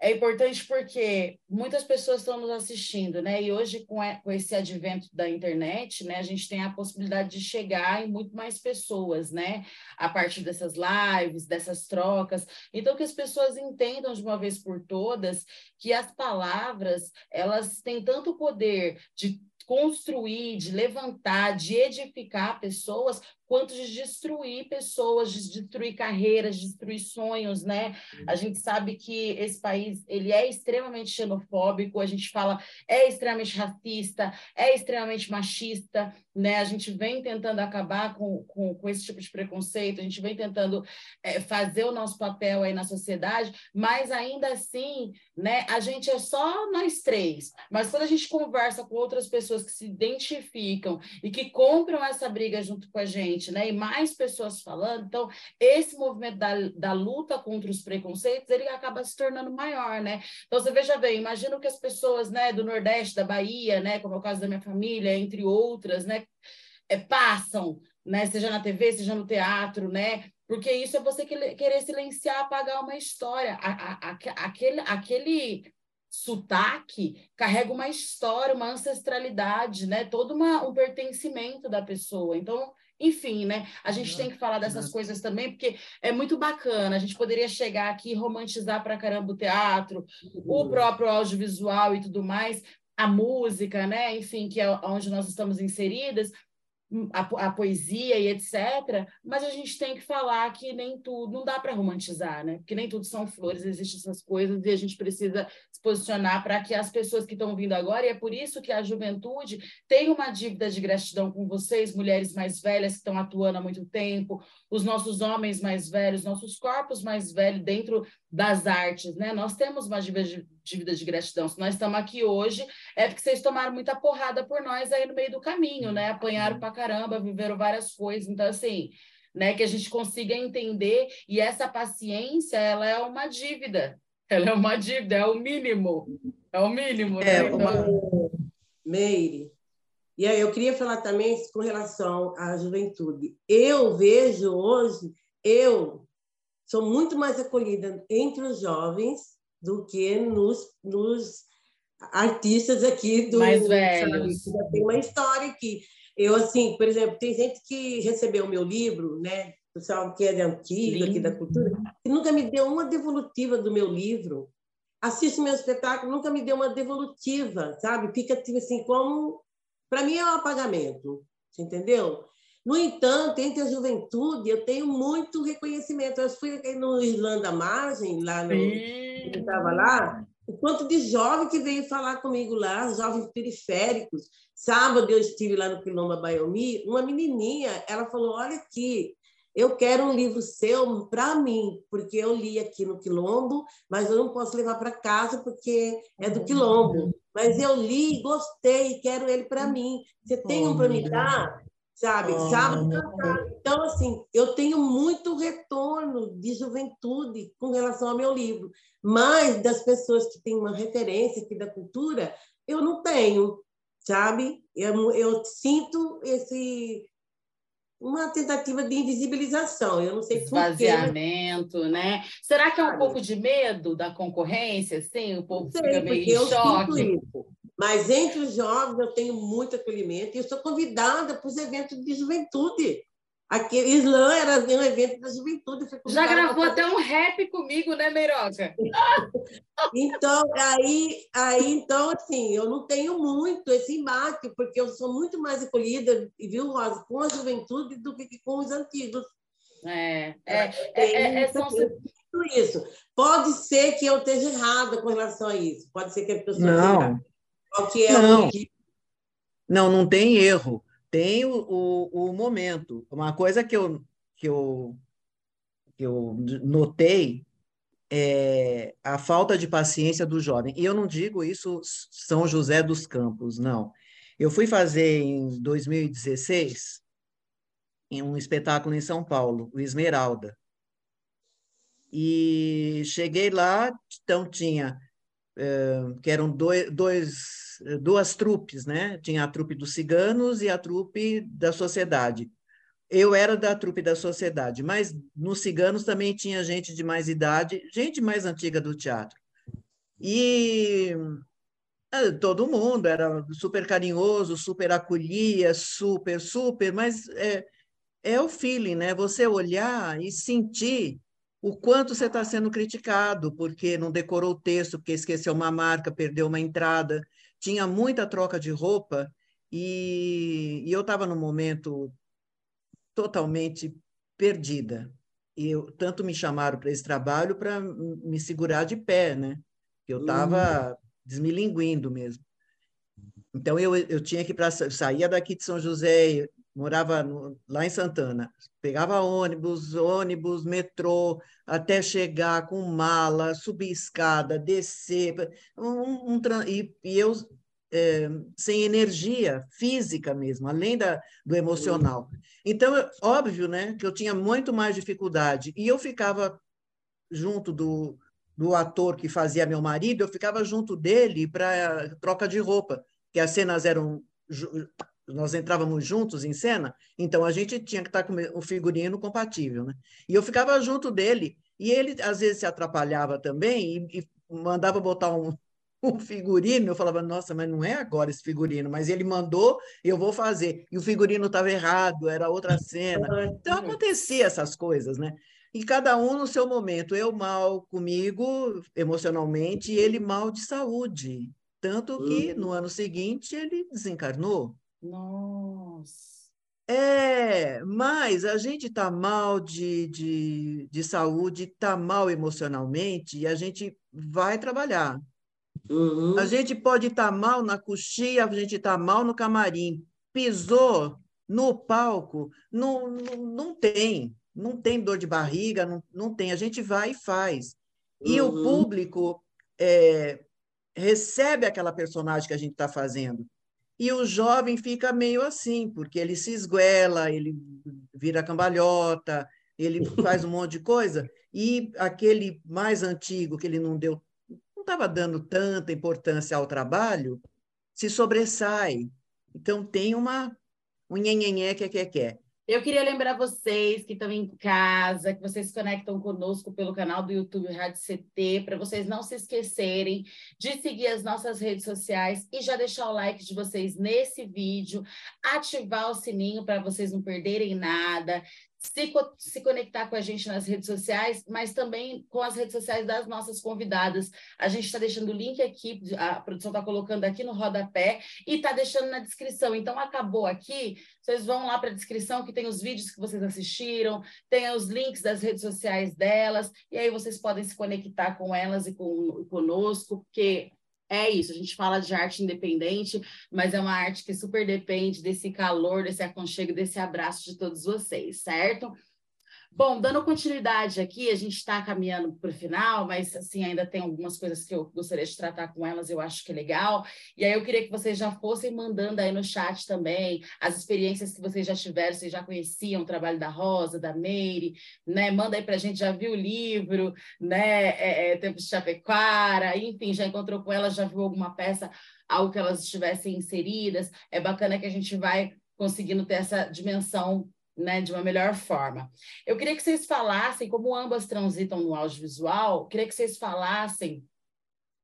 É importante porque muitas pessoas estão nos assistindo, né? E hoje, com, com esse advento da internet, né, a gente tem a possibilidade de chegar em muito mais pessoas, né? A partir dessas lives, dessas trocas. Então, que as pessoas entendam de uma vez por todas que as palavras, elas têm tanto poder de construir, de levantar, de edificar pessoas, quanto de destruir pessoas, de destruir carreiras, de destruir sonhos, né? A gente sabe que esse país ele é extremamente xenofóbico, a gente fala é extremamente racista, é extremamente machista, né? A gente vem tentando acabar com, com, com esse tipo de preconceito, a gente vem tentando é, fazer o nosso papel aí na sociedade, mas ainda assim, né? A gente é só nós três, mas quando a gente conversa com outras pessoas que se identificam e que compram essa briga junto com a gente gente, né? E mais pessoas falando. Então, esse movimento da, da luta contra os preconceitos, ele acaba se tornando maior, né? Então, você veja bem, imagino que as pessoas, né, do Nordeste, da Bahia, né, como é o caso da minha família, entre outras, né, é, passam, né, seja na TV, seja no teatro, né, porque isso é você querer silenciar, apagar uma história. A, a, a, aquele, aquele sotaque carrega uma história, uma ancestralidade, né? Todo uma, um pertencimento da pessoa. Então, enfim, né? A gente tem que falar dessas coisas também, porque é muito bacana. A gente poderia chegar aqui e romantizar para caramba o teatro, o uhum. próprio audiovisual e tudo mais, a música, né? Enfim, que é onde nós estamos inseridas, a, a, poesia e etc. Mas a gente tem que falar que nem tudo, não dá para romantizar, né? Porque nem tudo são flores, existem essas coisas e a gente precisa se posicionar para que as pessoas que estão vindo agora, e é por isso que a juventude tem uma dívida de gratidão com vocês, mulheres mais velhas que estão atuando há muito tempo, os nossos homens mais velhos, nossos corpos mais velhos dentro das artes, né? Nós temos uma dívida de, dívida de gratidão. Se nós estamos aqui hoje, é porque vocês tomaram muita porrada por nós aí no meio do caminho, né? Apanharam pra caramba, viveram várias coisas. Então, assim, né? Que a gente consiga entender e essa paciência, ela é uma dívida. Ela é uma dívida, é o mínimo. É o mínimo, né? É, uma... Então... Meire, e aí eu queria falar também com relação à juventude. Eu vejo hoje, eu sou muito mais acolhida entre os jovens do que nos, nos artistas aqui do mais velhos. Já tem uma história aqui. Eu assim, por exemplo, tem gente que recebeu o meu livro, né? Pessoal que é de antigo aqui da cultura, e nunca me deu uma devolutiva do meu livro. Assiste meu espetáculo, nunca me deu uma devolutiva, sabe? Fica tipo assim como para mim é um apagamento, entendeu? No entanto, entre a juventude, eu tenho muito reconhecimento. Eu fui no Irlanda Margem, lá no. Eu estava lá, o quanto de jovem que veio falar comigo lá, jovens periféricos. Sábado eu estive lá no Quilomba Baiomi, uma menininha, ela falou: Olha aqui, eu quero um livro seu para mim, porque eu li aqui no Quilombo, mas eu não posso levar para casa porque é do Quilombo. Mas eu li, gostei, quero ele para mim. Você tem um para me dar? Sabe? Sábado Então, assim, eu tenho muito retorno de juventude com relação ao meu livro, mas das pessoas que têm uma referência aqui da cultura, eu não tenho, sabe? Eu, eu sinto esse uma tentativa de invisibilização. Eu não sei Esvaziamento, né? Será que é um pouco de medo da concorrência, assim? O povo sei, fica meio em choque? Mas entre os jovens eu tenho muito acolhimento e eu sou convidada para os eventos de juventude. Aquele Islã era um evento da juventude. Já gravou até um rap comigo, né, Meiroca? então, aí, aí, então, assim, eu não tenho muito esse embate, porque eu sou muito mais acolhida, viu, com a juventude do que com os antigos. É, é, é, é, é são... isso. Pode ser que eu esteja errada com relação a isso. Pode ser que a pessoa não. Qual que é não. O... Não, não tem erro tem o, o, o, momento. Uma coisa que eu, que eu, que eu notei é a falta de paciência do jovem. E eu não digo isso São José dos Campos, não. Eu fui fazer em 2016 em um espetáculo em São Paulo, o Esmeralda. E cheguei lá, então tinha, eh, que eram dois, dois duas trupes, né? Tinha a trupe dos ciganos e a trupe da sociedade. Eu era da trupe da sociedade, mas nos ciganos também tinha gente de mais idade, gente mais antiga do teatro. E ah, todo mundo era super carinhoso, super acolhia, super, super, mas é, é o feeling, né? Você olhar e sentir o quanto você está sendo criticado, porque não decorou o texto, porque esqueceu uma marca, perdeu uma entrada tinha muita troca de roupa e, e eu estava num momento totalmente perdida. E eu, tanto me chamaram para esse trabalho para me segurar de pé, né? Eu estava uhum. desmilinguindo mesmo. Então eu, eu tinha que para saía daqui de São José, morava no, lá em Santana, pegava ônibus, ônibus, metrô, até chegar com mala, subir escada, descer, um, um, e, e eu é, sem energia física mesmo, além da, do emocional. Então, óbvio, né, que eu tinha muito mais dificuldade. E eu ficava junto do, do ator que fazia meu marido, eu ficava junto dele para troca de roupa, que as cenas eram nós entrávamos juntos em cena, então a gente tinha que estar com o figurino compatível, né? E eu ficava junto dele, e ele às vezes se atrapalhava também e, e mandava botar um, um figurino, eu falava, nossa, mas não é agora esse figurino, mas ele mandou, eu vou fazer. E o figurino estava errado, era outra cena. Então acontecia essas coisas, né? E cada um no seu momento, eu mal comigo emocionalmente e ele mal de saúde. Tanto que no ano seguinte ele desencarnou. Nossa. É, mas a gente está mal de, de, de saúde, está mal emocionalmente e a gente vai trabalhar. Uhum. A gente pode estar tá mal na coxia, a gente está mal no camarim. Pisou no palco, não, não, não tem. Não tem dor de barriga, não, não tem. A gente vai e faz. E uhum. o público é, recebe aquela personagem que a gente está fazendo. E o jovem fica meio assim, porque ele se esguela, ele vira cambalhota, ele faz um monte de coisa. E aquele mais antigo, que ele não deu, estava dando tanta importância ao trabalho, se sobressai. Então tem uma um nhenhenhé que que que. Eu queria lembrar vocês que estão em casa, que vocês se conectam conosco pelo canal do YouTube Rádio CT, para vocês não se esquecerem de seguir as nossas redes sociais e já deixar o like de vocês nesse vídeo, ativar o sininho para vocês não perderem nada, se, se conectar com a gente nas redes sociais, mas também com as redes sociais das nossas convidadas. A gente está deixando o link aqui, a produção está colocando aqui no rodapé e está deixando na descrição. Então, acabou aqui, vocês vão lá para a descrição que tem os vídeos que vocês assistiram, tem os links das redes sociais delas, e aí vocês podem se conectar com elas e com, conosco, porque é isso, a gente fala de arte independente, mas é uma arte que super depende desse calor, desse aconchego, desse abraço de todos vocês, certo? Bom, dando continuidade aqui, a gente está caminhando para o final, mas assim ainda tem algumas coisas que eu gostaria de tratar com elas, eu acho que é legal. E aí eu queria que vocês já fossem mandando aí no chat também as experiências que vocês já tiveram, vocês já conheciam o trabalho da Rosa, da Meire, né? Manda aí para a gente, já viu o livro, né? É, é, Tempo de Chapequara, enfim, já encontrou com elas, já viu alguma peça, algo que elas estivessem inseridas. É bacana que a gente vai conseguindo ter essa dimensão né, de uma melhor forma. Eu queria que vocês falassem, como ambas transitam no audiovisual, queria que vocês falassem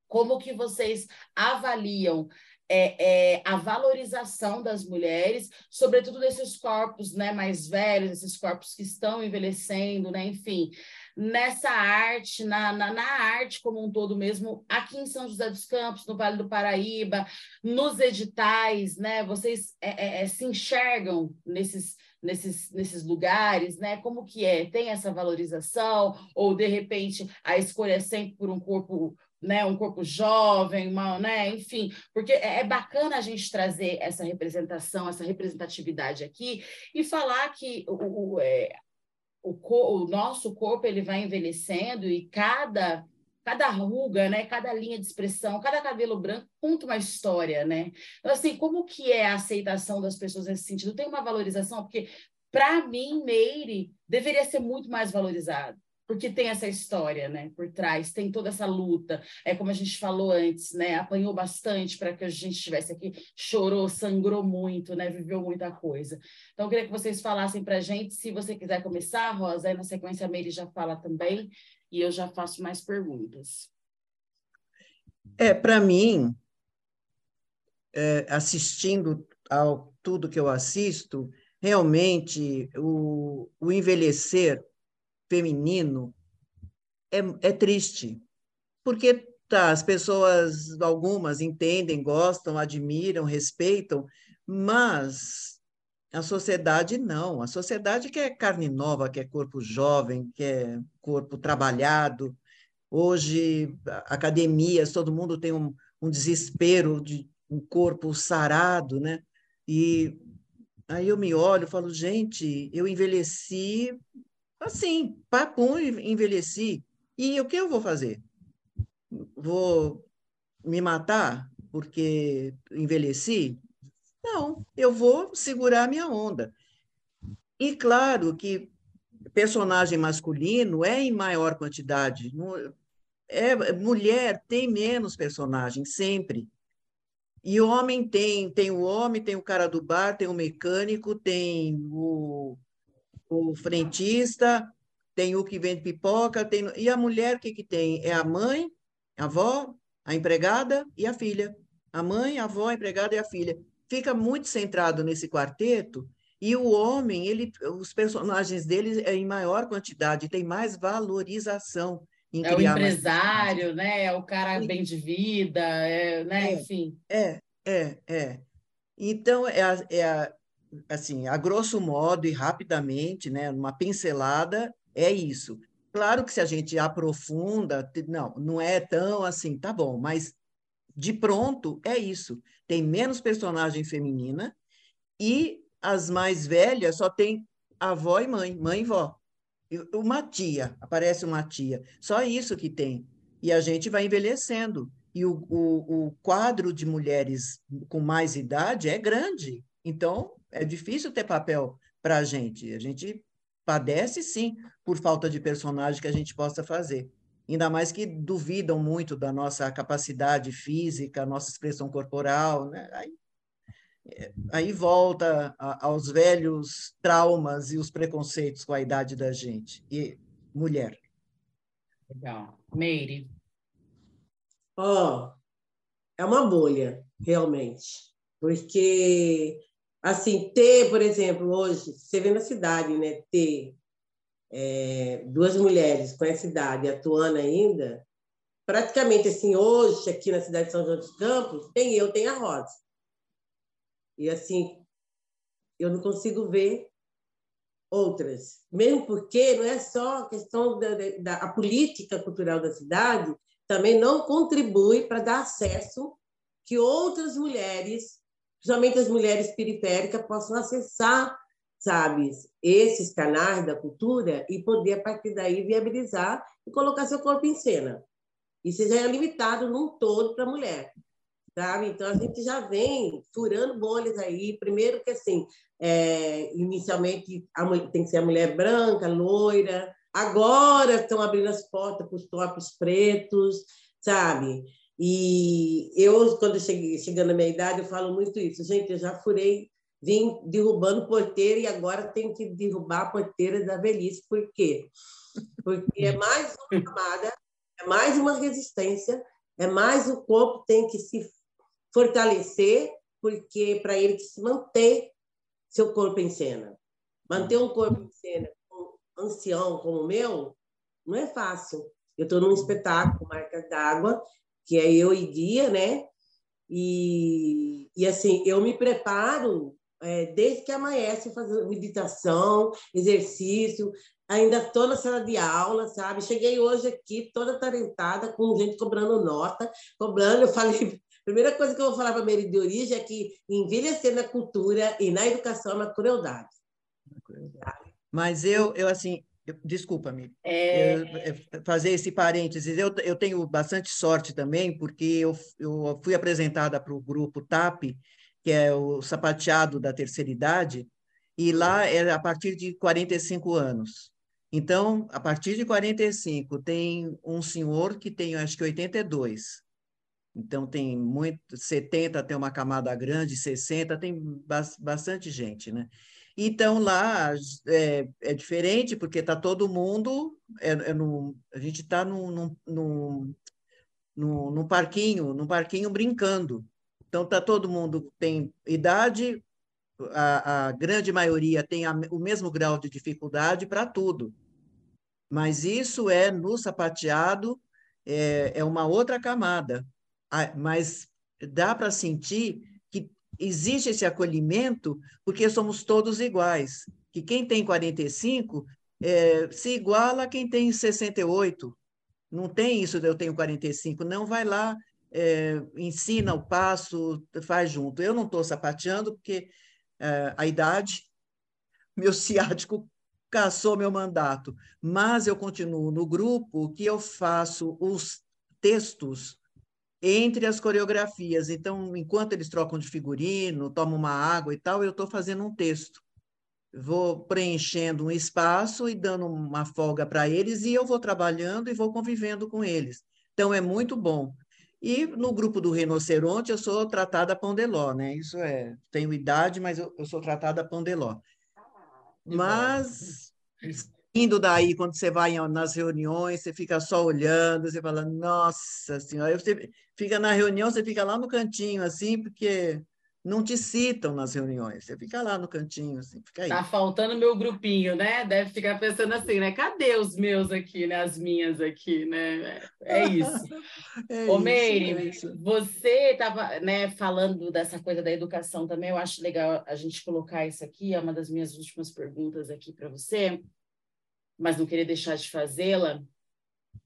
como que vocês avaliam é, é, a valorização das mulheres, sobretudo desses corpos né, mais velhos, esses corpos que estão envelhecendo, né, enfim, nessa arte, na, na, na, arte como um todo mesmo, aqui em São José dos Campos, no Vale do Paraíba, nos editais, né, vocês é, é, é se enxergam nesses nesses, nesses lugares, né? Como que é? Tem essa valorização? Ou, de repente, a escolha é sempre por um corpo né, um corpo jovem, uma, né, enfim, porque é, é bacana a gente trazer essa representação, essa representatividade aqui e falar que o, o, é, o, o nosso corpo ele vai envelhecendo e cada cada ruga, né, cada linha de expressão, cada cabelo branco conta uma história, né? Então, assim, como que é a aceitação das pessoas nesse sentido? Tem uma valorização? Porque, para mim, Meire deveria ser muito mais valorizado, porque tem essa história, né, por trás, tem toda essa luta. É como a gente falou antes, né, apanhou bastante para que a gente estivesse aqui, chorou, sangrou muito, né, viveu muita coisa. Então, eu queria que vocês falassem para a gente, se você quiser começar, Rosa, aí na sequência a Meire já fala também, e eu já faço mais perguntas. É, para mim, é, assistindo ao tudo que eu assisto, realmente o, o envelhecer feminino é, é triste, porque tá, as pessoas, algumas entendem, gostam, admiram, respeitam, mas a sociedade não. A sociedade quer carne nova, quer corpo jovem, quer corpo trabalhado. Hoje, academias, todo mundo tem um, um desespero de um corpo sarado, né? E aí eu me olho e falo, gente, eu envelheci assim, papum, envelheci. E o que eu vou fazer? Vou me matar porque envelheci? Não, eu vou segurar a minha onda. E claro que personagem masculino é em maior quantidade. É, mulher tem menos personagem, sempre. E homem tem, tem o homem, tem o cara do bar, tem o mecânico, tem o, o frentista, tem o que vende pipoca, tem, e a mulher o que, que tem? É a mãe, a avó, a empregada e a filha. A mãe, a avó, a empregada e a filha fica muito centrado nesse quarteto e o homem, ele, os personagens dele é em maior quantidade, tem mais valorização. Em é o empresário, né? É o cara bem de vida, é, né? É, Enfim. É, é, é. Então, é, a, é a, assim, a grosso modo e rapidamente, né? Uma pincelada, é isso. Claro que se a gente aprofunda, não, não é tão assim, tá bom, mas de pronto, é isso. Tem menos personagem feminina e as mais velhas só tem avó e mãe, mãe e vó. Uma tia, aparece uma tia. Só isso que tem. E a gente vai envelhecendo. E o, o, o quadro de mulheres com mais idade é grande. Então, é difícil ter papel para a gente. A gente padece, sim, por falta de personagem que a gente possa fazer ainda mais que duvidam muito da nossa capacidade física, nossa expressão corporal, né? aí, é, aí volta a, aos velhos traumas e os preconceitos com a idade da gente. E mulher. Legal. Meire. Ó, oh, é uma bolha, realmente. Porque, assim, ter, por exemplo, hoje, você vê na cidade, né, ter é, duas mulheres com essa idade atuando ainda, praticamente assim, hoje, aqui na cidade de São João dos Campos, tem eu, tem a Rosa. E assim, eu não consigo ver outras. Mesmo porque não é só questão da, da a política cultural da cidade, também não contribui para dar acesso que outras mulheres, principalmente as mulheres periféricas, possam acessar sabe, esses canais da cultura e poder, a partir daí, viabilizar e colocar seu corpo em cena. Isso já é limitado num todo para a mulher. Sabe? Então, a gente já vem furando bolhas aí. Primeiro que, assim, é, inicialmente mulher, tem que ser a mulher branca, loira. Agora estão abrindo as portas para os corpos pretos, sabe? E eu, quando cheguei, chegando na minha idade, eu falo muito isso. Gente, eu já furei, vim derrubando porteira e agora tenho que derrubar a porteira da velhice. Por quê? Porque é mais uma camada, é mais uma resistência, é mais o corpo tem que se fortalecer, porque para ele se manter seu corpo em cena. Manter um corpo em cena um ancião como o meu não é fácil. Eu estou num espetáculo, Marcas d'Água, que é eu e Guia, né? E, e assim, eu me preparo é, desde que amanhece fazendo meditação, exercício, ainda estou na sala de aula, sabe? Cheguei hoje aqui toda talentada, com gente cobrando nota, cobrando. Eu falei, primeira coisa que eu vou falar para a Mary de origem é que envelhecer na cultura e na educação é uma crueldade. Mas eu, eu assim, desculpa-me, é... fazer esse parênteses, eu, eu tenho bastante sorte também, porque eu, eu fui apresentada para o grupo TAP, que é o sapateado da terceira idade, e lá é a partir de 45 anos. Então, a partir de 45, tem um senhor que tem, acho que 82. Então, tem muito, 70 tem uma camada grande, 60 tem bastante gente, né? Então, lá é, é diferente, porque está todo mundo, é, é no, a gente está num, num, num, num, parquinho, num parquinho brincando. Então, está todo mundo tem idade, a, a grande maioria tem a, o mesmo grau de dificuldade para tudo. Mas isso é no sapateado, é, é uma outra camada. Mas dá para sentir que existe esse acolhimento porque somos todos iguais. Que quem tem 45 é, se iguala a quem tem 68. Não tem isso de eu tenho 45. Não, vai lá, é, ensina o passo, faz junto. Eu não estou sapateando porque é, a idade, meu ciático caçou meu mandato, mas eu continuo no grupo que eu faço os textos entre as coreografias. Então, enquanto eles trocam de figurino, tomam uma água e tal, eu estou fazendo um texto. Vou preenchendo um espaço e dando uma folga para eles, e eu vou trabalhando e vou convivendo com eles. Então, é muito bom. E no grupo do rinoceronte, eu sou tratada pandeló, né? Isso é, tenho idade, mas eu, eu sou tratada pandeló. Mas, indo daí, quando você vai nas reuniões, você fica só olhando, você fala, nossa senhora, você fica na reunião, você fica lá no cantinho, assim, porque não te citam nas reuniões. Você fica lá no cantinho, assim, fica aí. Tá faltando meu grupinho, né? Deve ficar pensando assim, né? Cadê os meus aqui, né? As minhas aqui, né? É isso. é Ô, Meire, é você estava né, falando dessa coisa da educação também. Eu acho legal a gente colocar isso aqui. É uma das minhas últimas perguntas aqui para você, mas não queria deixar de fazê-la.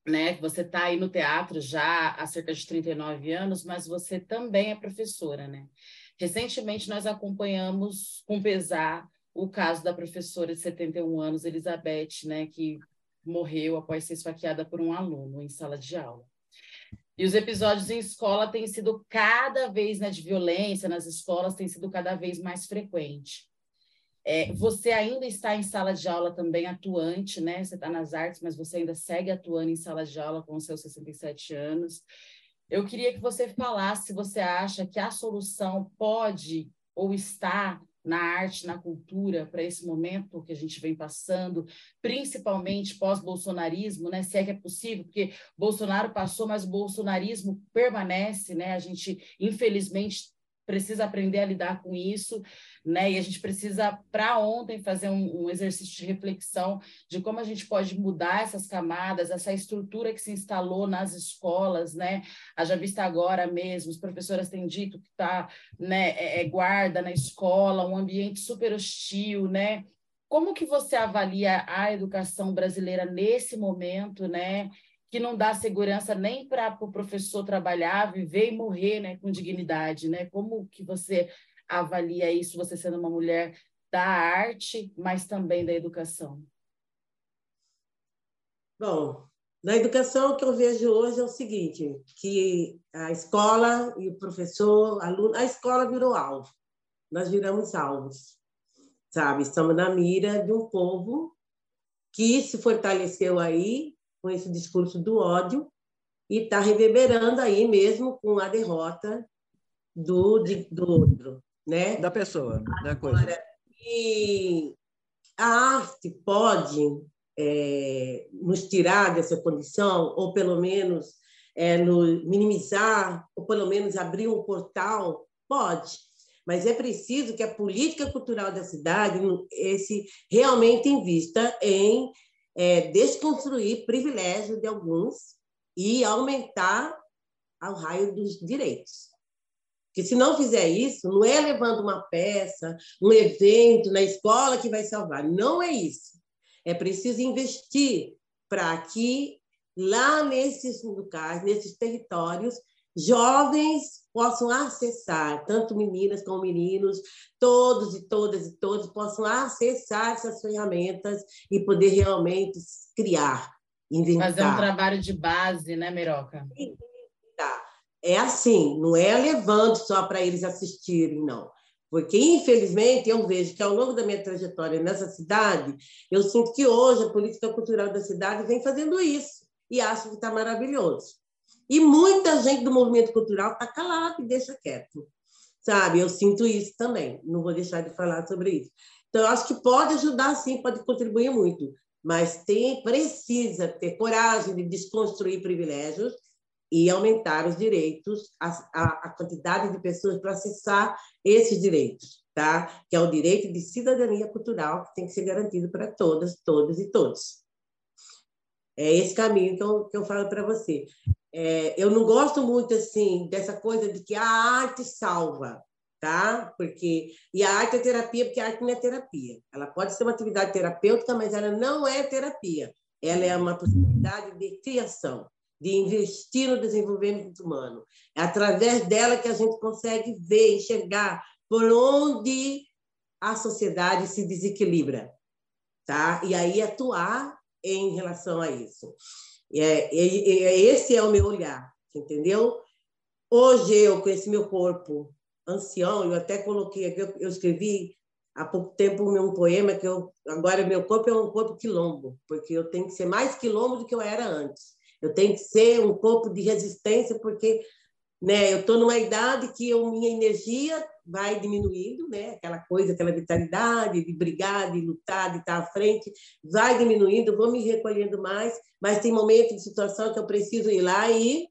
Né? Você está aí no teatro já há cerca de 39 anos, mas você também é professora, né? Recentemente, nós acompanhamos com pesar o caso da professora de 71 anos, Elizabeth, né, que morreu após ser esfaqueada por um aluno em sala de aula. E os episódios em escola têm sido cada vez, né, de violência nas escolas, tem sido cada vez mais frequente. É, você ainda está em sala de aula também atuante, né? Você está nas artes, mas você ainda segue atuando em sala de aula com seus 67 anos. Eu queria que você falasse se você acha que a solução pode ou está na arte, na cultura, para esse momento que a gente vem passando, principalmente pós-bolsonarismo, né? Se é que é possível, porque Bolsonaro passou, mas o bolsonarismo permanece, né? A gente, infelizmente, precisa aprender a lidar com isso, né? E a gente precisa, para ontem, fazer um, um, exercício de reflexão de como a gente pode mudar essas camadas, essa estrutura que se instalou nas escolas, né? Haja vista agora mesmo, as professoras têm dito que está né, é, é guarda na escola, um ambiente super hostil, né? Como que você avalia a educação brasileira nesse momento, né? Que não dá segurança nem para o pro professor trabalhar, viver e morrer né, com dignidade. Né? Como que você avalia isso, você sendo uma mulher da arte, mas também da educação? Bom, na educação, o que eu vejo hoje é o seguinte, que a escola e o professor, aluno, a escola virou alvo. Nós viramos alvos, sabe? Estamos na mira de um povo que se fortaleceu aí com esse discurso do ódio e está reverberando aí mesmo com a derrota do, de, do outro, né? Da pessoa, da coisa. Agora, e a arte pode é, nos tirar dessa condição, ou pelo menos é, nos minimizar, ou pelo menos abrir um portal? Pode, mas é preciso que a política cultural da cidade esse realmente invista em é, desconstruir privilégios de alguns e aumentar o raio dos direitos. Porque se não fizer isso, não é levando uma peça, um evento na escola que vai salvar. Não é isso. É preciso investir para que lá nesses locais, nesses territórios, jovens possam acessar, tanto meninas como meninos, todos e todas e todos possam acessar essas ferramentas e poder realmente criar, inventar. Fazer um trabalho de base, né, Meroca? Tá. É assim, não é levando só para eles assistirem, não. Porque, infelizmente, eu vejo que ao longo da minha trajetória nessa cidade, eu sinto que hoje a política cultural da cidade vem fazendo isso e acho que está maravilhoso. E muita gente do movimento cultural está calada e deixa quieto, sabe? Eu sinto isso também, não vou deixar de falar sobre isso. Então, eu acho que pode ajudar, sim, pode contribuir muito, mas tem, precisa ter coragem de desconstruir privilégios e aumentar os direitos, a, a, a quantidade de pessoas para acessar esses direitos, tá? que é o direito de cidadania cultural que tem que ser garantido para todas, todos e todos. É esse caminho que eu, que eu falo para você. É, eu não gosto muito assim dessa coisa de que a arte salva, tá? Porque e a arte é terapia porque a arte não é terapia. Ela pode ser uma atividade terapêutica, mas ela não é terapia. Ela é uma possibilidade de criação de investir no desenvolvimento humano. É através dela que a gente consegue ver, enxergar por onde a sociedade se desequilibra, tá? E aí atuar em relação a isso. É, é, é, esse é o meu olhar, entendeu? Hoje eu, esse meu corpo ancião, eu até coloquei aqui, eu escrevi há pouco tempo um poema que eu agora meu corpo é um corpo quilombo, porque eu tenho que ser mais quilombo do que eu era antes. Eu tenho que ser um corpo de resistência, porque né, eu estou numa idade que eu, minha energia vai diminuindo, né? aquela coisa, aquela vitalidade de brigar, de lutar, de estar à frente, vai diminuindo, vou me recolhendo mais, mas tem momentos de situação que eu preciso ir lá e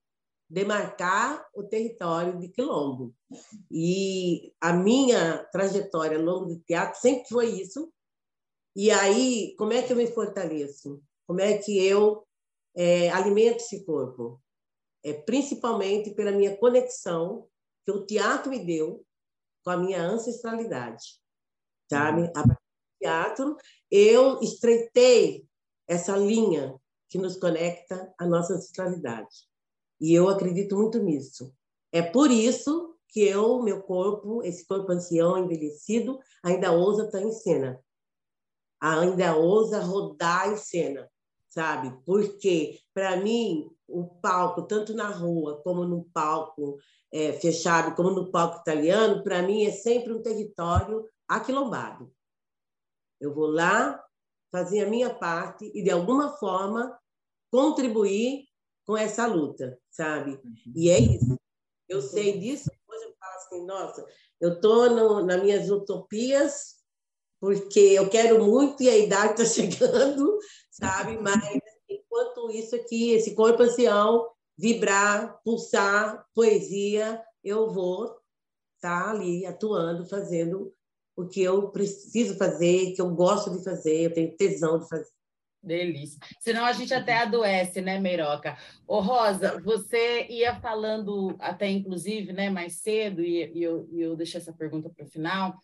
demarcar o território de Quilombo. E a minha trajetória ao longo do teatro sempre foi isso. E aí, como é que eu me fortaleço? Como é que eu é, alimento esse corpo, é, principalmente pela minha conexão que o teatro me deu com a minha ancestralidade, sabe? Uhum. A partir do teatro, eu estreitei essa linha que nos conecta à nossa ancestralidade. E eu acredito muito nisso. É por isso que eu, meu corpo, esse corpo ancião, envelhecido, ainda ousa estar em cena. Ainda ousa rodar em cena sabe? Porque, para mim, o palco, tanto na rua como no palco é, fechado, como no palco italiano, para mim é sempre um território aquilombado. Eu vou lá fazer a minha parte e, de alguma forma, contribuir com essa luta, sabe? Uhum. E é isso. Eu sei disso, hoje eu falo assim, nossa, eu estou nas minhas utopias porque eu quero muito e a idade está chegando, sabe? Mas enquanto isso aqui, esse corpo ancião, vibrar, pulsar, poesia, eu vou estar tá ali atuando, fazendo o que eu preciso fazer, que eu gosto de fazer, eu tenho tesão de fazer. Delícia. Senão a gente até adoece, né, Meiroca? Ô, Rosa, você ia falando até, inclusive, né, mais cedo, e, e eu, e eu deixei essa pergunta para o final,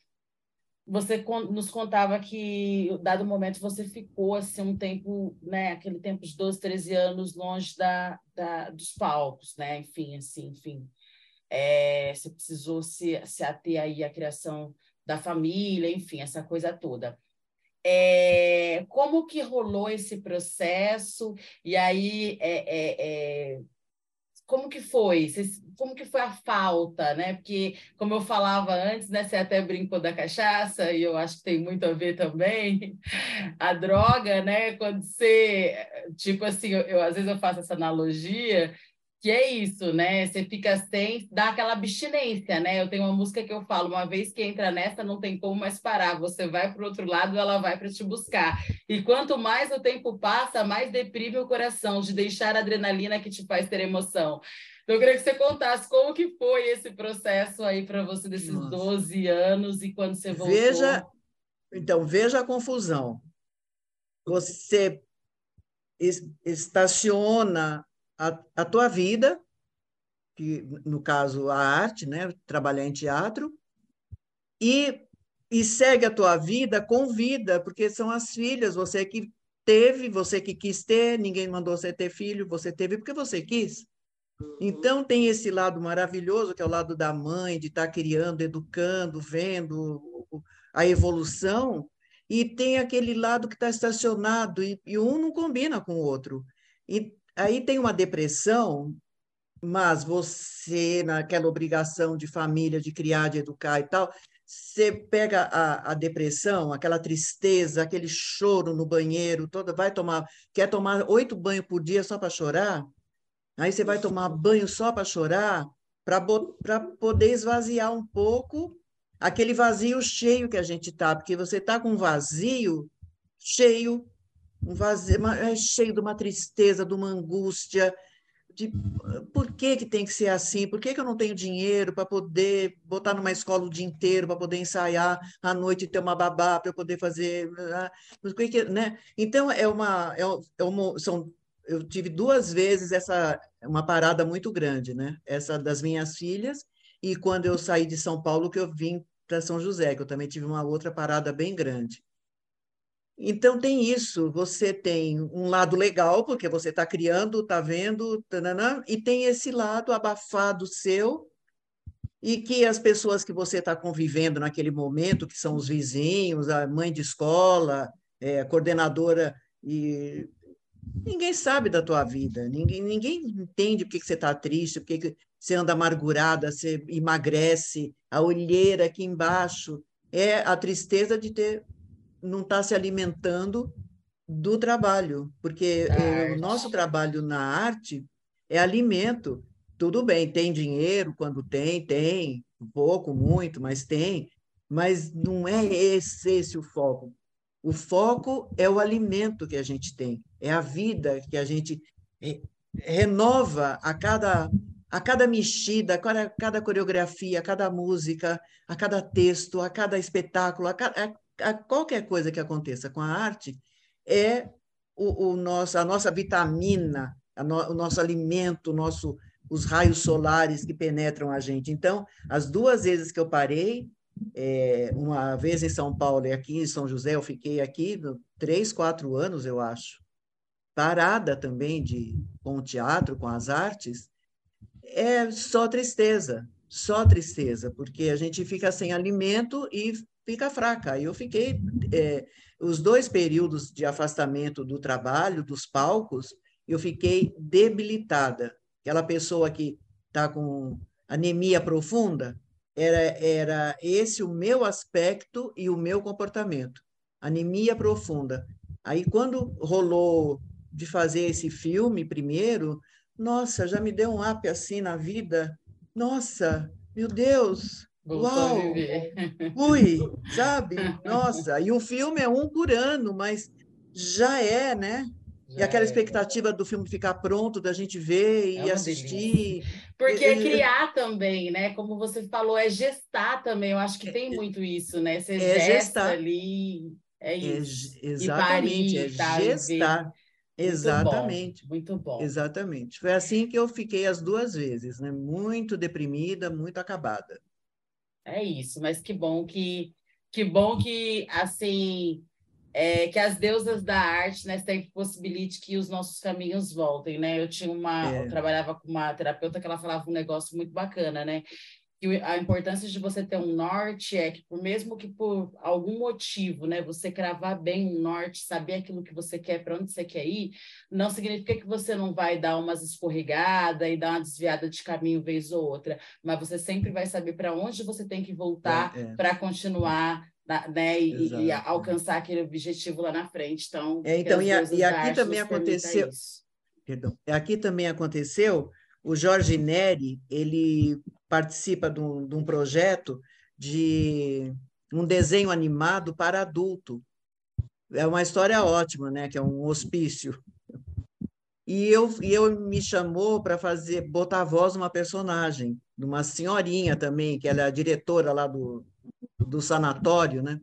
você nos contava que, dado momento, você ficou assim um tempo, né, aquele tempo de 12, 13 anos longe da, da dos palcos, né, enfim, assim, enfim. É, você precisou se, se ater aí à criação da família, enfim, essa coisa toda. É, como que rolou esse processo? E aí, é, é, é como que foi? como que foi a falta, né? Porque, como eu falava antes, né? Você até brincou da cachaça, e eu acho que tem muito a ver também. A droga, né? Quando você, tipo assim, eu, eu às vezes eu faço essa analogia, que é isso, né? Você fica sem, dá aquela abstinência, né? Eu tenho uma música que eu falo, uma vez que entra nessa, não tem como mais parar. Você vai para o outro lado, ela vai para te buscar. E quanto mais o tempo passa, mais deprime o coração de deixar a adrenalina que te faz ter emoção. Então, eu queria que você contasse como que foi esse processo aí para você desses Nossa. 12 anos e quando você voltou. Veja, então, veja a confusão. Você estaciona a, a tua vida, que no caso a arte, né, trabalhar em teatro, e, e segue a tua vida com vida, porque são as filhas, você que teve, você que quis ter, ninguém mandou você ter filho, você teve porque você quis. Então tem esse lado maravilhoso, que é o lado da mãe, de estar tá criando, educando, vendo a evolução, e tem aquele lado que está estacionado, e, e, um não combina com o outro. E aí tem uma depressão, mas você, naquela obrigação de família, de criar, de educar e tal, você pega a, a depressão, aquela tristeza, aquele choro no banheiro, toda, vai tomar, quer tomar oito banhos por dia só para chorar? Aí você vai tomar banho só para chorar, para poder esvaziar um pouco aquele vazio cheio que a gente está, porque você está com um vazio cheio um vazio, é cheio de uma tristeza, de uma angústia, de por que, que tem que ser assim? Por que, que eu não tenho dinheiro para poder botar numa escola o dia inteiro, para poder ensaiar à noite e ter uma babá, para eu poder fazer. Ah, né? Então, é uma, é, é uma. São, eu tive duas vezes essa uma parada muito grande, né? Essa das minhas filhas, e quando eu saí de São Paulo, que eu vim para São José, que eu também tive uma outra parada bem grande. Então, tem isso. Você tem um lado legal, porque você está criando, está vendo, e tem esse lado abafado seu, e que as pessoas que você está convivendo naquele momento, que são os vizinhos, a mãe de escola, é, a coordenadora, e ninguém sabe da tua vida, ninguém, ninguém entende por que, que você está triste, por que, que você anda amargurada, você emagrece, a olheira aqui embaixo. É a tristeza de ter não está se alimentando do trabalho, porque o nosso trabalho na arte é alimento. Tudo bem, tem dinheiro quando tem, tem, pouco, muito, mas tem, mas não é esse, esse o foco. O foco é o alimento que a gente tem, é a vida que a gente renova a cada a cada mexida, a cada, a cada coreografia, a cada música, a cada texto, a cada espetáculo, a, cada, a qualquer coisa que aconteça com a arte é o, o nosso, a nossa vitamina, a no, o nosso alimento, o nosso, os raios solares que penetram a gente. Então, as duas vezes que eu parei, é, uma vez em São Paulo e aqui em São José, eu fiquei aqui três, quatro anos, eu acho, parada também de, com o teatro, com as artes, é só tristeza, só tristeza, porque a gente fica sem alimento e fica fraca. Eu fiquei é, os dois períodos de afastamento do trabalho, dos palcos, eu fiquei debilitada. Aquela pessoa que está com anemia profunda, era, era esse o meu aspecto e o meu comportamento. Anemia profunda. Aí, quando rolou de fazer esse filme primeiro, nossa, já me deu um up assim na vida. Nossa, meu Deus, Voltou Uau! a viver. Ui, sabe? Nossa, e o filme é um por ano, mas já é, né? Já e aquela é. expectativa do filme ficar pronto, da gente ver é e assistir. Delícia. Porque é criar também, né? Como você falou, é gestar também. Eu acho que tem muito isso, né? Você é gesta gestar. ali. É, é isso. É, exatamente, parir, é tá, gestar. Exatamente. Muito bom, muito bom. Exatamente. Foi assim que eu fiquei as duas vezes, né? Muito deprimida, muito acabada. É isso, mas que bom que que bom que assim é, que as deusas da arte né, sempre possibilite que os nossos caminhos voltem, né? Eu tinha uma, é. eu trabalhava com uma terapeuta que ela falava um negócio muito bacana, né? Que a importância de você ter um norte é que, por mesmo que por algum motivo, né, você cravar bem um norte, saber aquilo que você quer, para onde você quer ir, não significa que você não vai dar umas escorregadas e dar uma desviada de caminho vez ou outra, mas você sempre vai saber para onde você tem que voltar é, é. para continuar né, e, e, alcançar aquele objetivo lá na frente. Então, é, então e, a, e aqui também aconteceu. Perdão, aqui também aconteceu. O Jorge Neri ele participa de um, de um projeto de um desenho animado para adulto. É uma história ótima, né? Que é um hospício. E eu, e eu me chamou para fazer botar a voz numa personagem, de uma senhorinha também, que ela é a diretora lá do, do sanatório, né?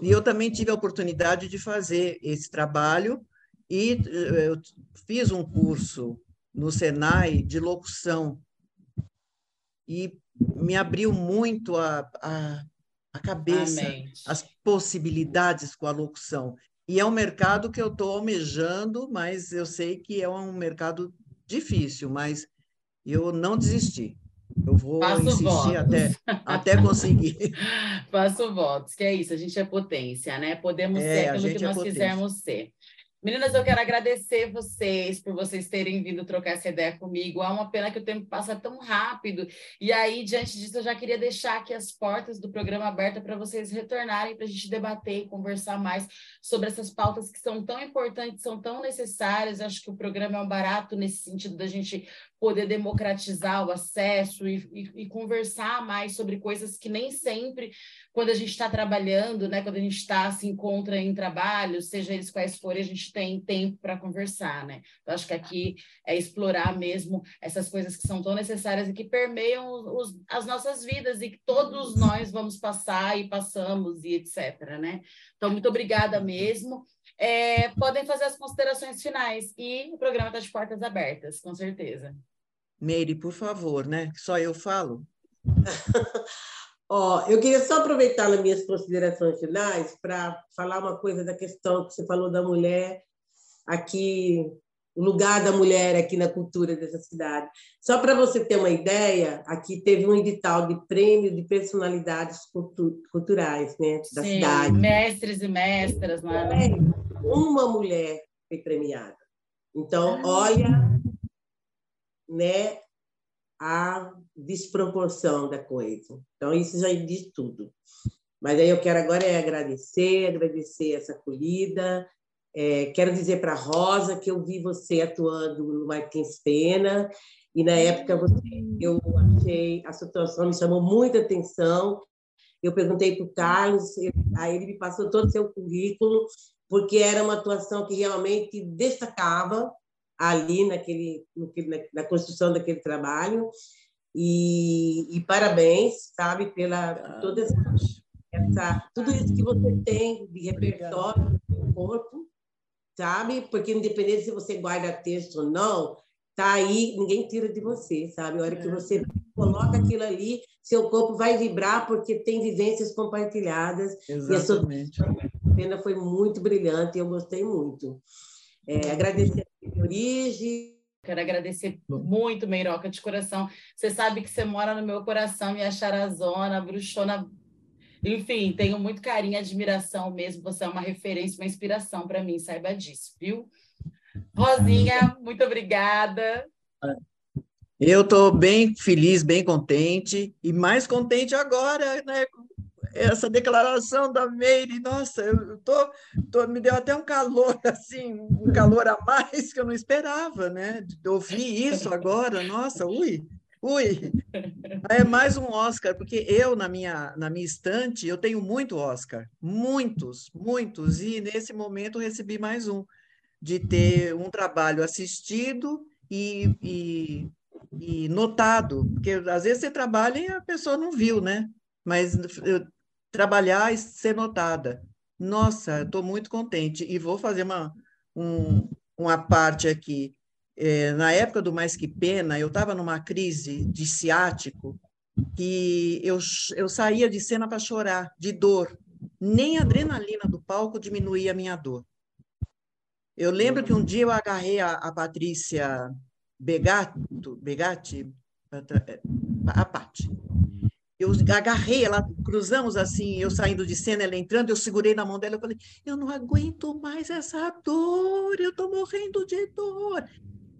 E eu também tive a oportunidade de fazer esse trabalho e eh, eu fiz um curso no Senai de locução e me abriu muito a, a, a cabeça, as possibilidades com a locução. E é um mercado que eu estou almejando, mas eu sei que é um mercado difícil, mas eu não desisti. Eu vou Faço insistir até, até conseguir. Faço votos, que é isso, a gente é potência, né? Podemos é, ser aquilo que é nós é quisermos ser. Meninas, eu quero agradecer vocês por vocês terem vindo trocar essa ideia comigo. É uma pena que o tempo passa tão rápido. E aí, diante disso, eu já queria deixar aqui as portas do programa abertas para vocês retornarem para a gente debater e conversar mais sobre essas pautas que são tão importantes, são tão necessárias. Acho que o programa é um barato nesse sentido da gente poder democratizar o acesso e, e, e conversar mais sobre coisas que nem sempre quando a gente está trabalhando, né, quando a gente está se encontra em trabalho, seja eles quais forem, a gente tem tempo para conversar, né? Eu acho que aqui é explorar mesmo essas coisas que são tão necessárias e que permeiam os, as nossas vidas e que todos nós vamos passar e passamos e etc, né? Então, muito obrigada mesmo. É, podem fazer as considerações finais e o programa está de portas abertas, com certeza. Meire, por favor, né? Só eu falo. Ó, eu queria só aproveitar nas minhas considerações finais para falar uma coisa da questão que você falou da mulher aqui, o lugar da mulher aqui na cultura dessa cidade. Só para você ter uma ideia, aqui teve um edital de prêmio de personalidades culturais né, da Sim, cidade. Mestres e mestras. Né? Uma mulher foi premiada. Então, ah. olha, né, a desproporção da coisa. Então, isso já diz tudo. Mas aí eu quero agora é agradecer, agradecer essa acolhida. É, quero dizer para Rosa que eu vi você atuando no Martins Pena, e na época você, eu achei, a situação me chamou muita atenção. Eu perguntei para o Carlos, aí ele me passou todo o seu currículo, porque era uma atuação que realmente destacava ali naquele, na, na construção daquele trabalho. E, e, parabéns, sabe, pela toda essa, essa, tudo isso que você tem de repertório no corpo, sabe? Porque independente se você guarda texto ou não, tá aí, ninguém tira de você, sabe? A hora que é. você coloca aquilo ali, seu corpo vai vibrar porque tem vivências compartilhadas. Exatamente. E a sua cena foi muito brilhante, eu gostei muito. É, agradecer origem, Quero agradecer muito, Meiroca, de coração. Você sabe que você mora no meu coração, minha charazona, bruxona. Enfim, tenho muito carinho e admiração mesmo. Você é uma referência, uma inspiração para mim, saiba disso, viu? Rosinha, muito obrigada. Eu estou bem feliz, bem contente, e mais contente agora, né, essa declaração da Meire, nossa, eu tô, tô, me deu até um calor, assim, um calor a mais que eu não esperava, né? De ouvir isso agora, nossa, ui, ui. É mais um Oscar, porque eu, na minha, na minha estante, eu tenho muito Oscar, muitos, muitos, e nesse momento recebi mais um, de ter um trabalho assistido e, e, e notado, porque às vezes você trabalha e a pessoa não viu, né? Mas trabalhar e ser notada. Nossa, estou muito contente. E vou fazer uma, um, uma parte aqui. É, na época do Mais Que Pena, eu estava numa crise de ciático que eu, eu saía de cena para chorar, de dor. Nem a adrenalina do palco diminuía a minha dor. Eu lembro que um dia eu agarrei a, a Patrícia Begato, Begatti, a Paty. Eu agarrei ela, cruzamos assim, eu saindo de cena, ela entrando, eu segurei na mão dela, eu falei, eu não aguento mais essa dor, eu estou morrendo de dor.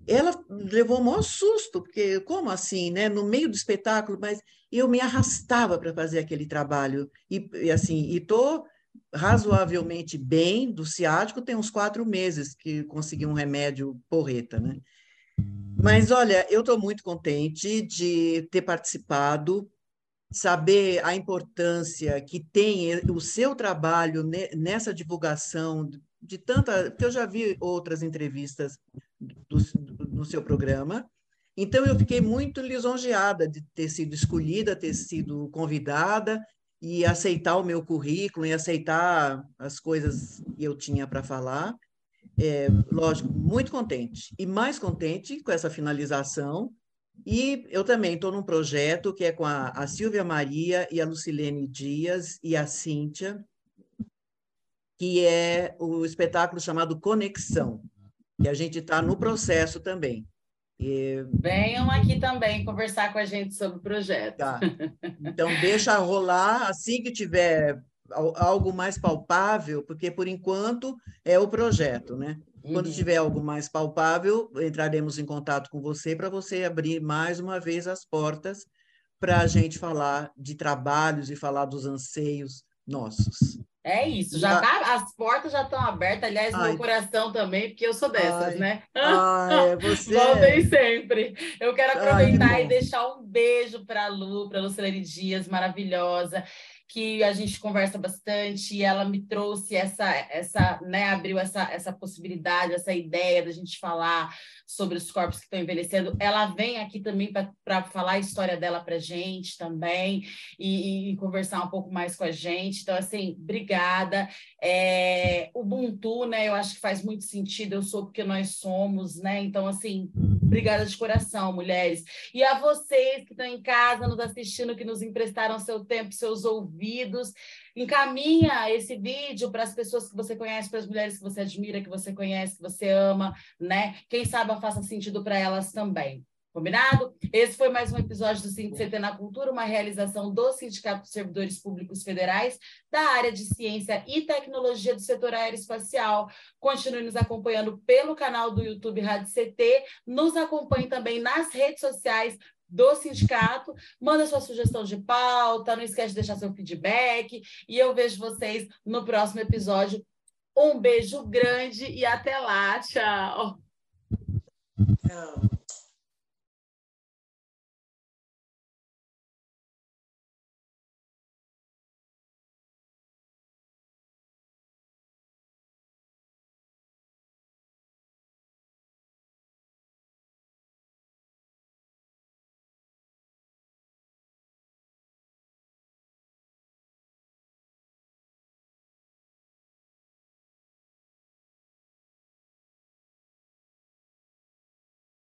Ela levou um maior susto, porque como assim, né? No meio do espetáculo, mas eu me arrastava para fazer aquele trabalho. E, e assim, e estou razoavelmente bem do ciático, tem uns quatro meses que consegui um remédio porreta, né? Mas olha, eu estou muito contente de ter participado, saber a importância que tem o seu trabalho nessa divulgação de tanta, porque eu já vi outras entrevistas do, do, no seu programa, então eu fiquei muito lisonjeada de ter sido escolhida, ter sido convidada e aceitar o meu currículo e aceitar as coisas que eu tinha para falar. É, lógico, muito contente e mais contente com essa finalização e eu também estou num projeto que é com a, a Silvia Maria e a Lucilene Dias e a Cíntia, que é o espetáculo chamado Conexão, que a gente está no processo também. E... Venham aqui também conversar com a gente sobre o projeto. Tá. Então, deixa rolar assim que tiver algo mais palpável, porque por enquanto é o projeto, né? Quando uhum. tiver algo mais palpável, entraremos em contato com você para você abrir mais uma vez as portas para a gente falar de trabalhos e falar dos anseios nossos. É isso, já tá, as portas já estão abertas, aliás, ai, meu coração também, porque eu sou dessas, ai, né? Ai, você... Voltem sempre. Eu quero aproveitar ai, que e deixar um beijo para a Lu, para a Lucilene Dias, maravilhosa que a gente conversa bastante e ela me trouxe essa, essa né, abriu essa, essa possibilidade, essa ideia da gente falar sobre os corpos que estão envelhecendo. Ela vem aqui também para falar a história dela para gente também e, e, conversar um pouco mais com a gente. Então, assim, obrigada. É, Ubuntu, né? Eu acho que faz muito sentido. Eu sou porque nós somos, né? Então, assim, obrigada de coração, mulheres. E a vocês que estão em casa nos assistindo, que nos emprestaram seu tempo, seus ouvidos. Encaminha esse vídeo para as pessoas que você conhece, para as mulheres que você admira, que você conhece, que você ama, né? Quem sabe faça sentido para elas também. Combinado? Esse foi mais um episódio do CT na Cultura, uma realização do Sindicato dos Servidores Públicos Federais da área de Ciência e Tecnologia do setor aeroespacial. Continue nos acompanhando pelo canal do YouTube Rádio CT, nos acompanhe também nas redes sociais do sindicato, manda sua sugestão de pauta, não esquece de deixar seu feedback e eu vejo vocês no próximo episódio. Um beijo grande e até lá, tchau. Tchau.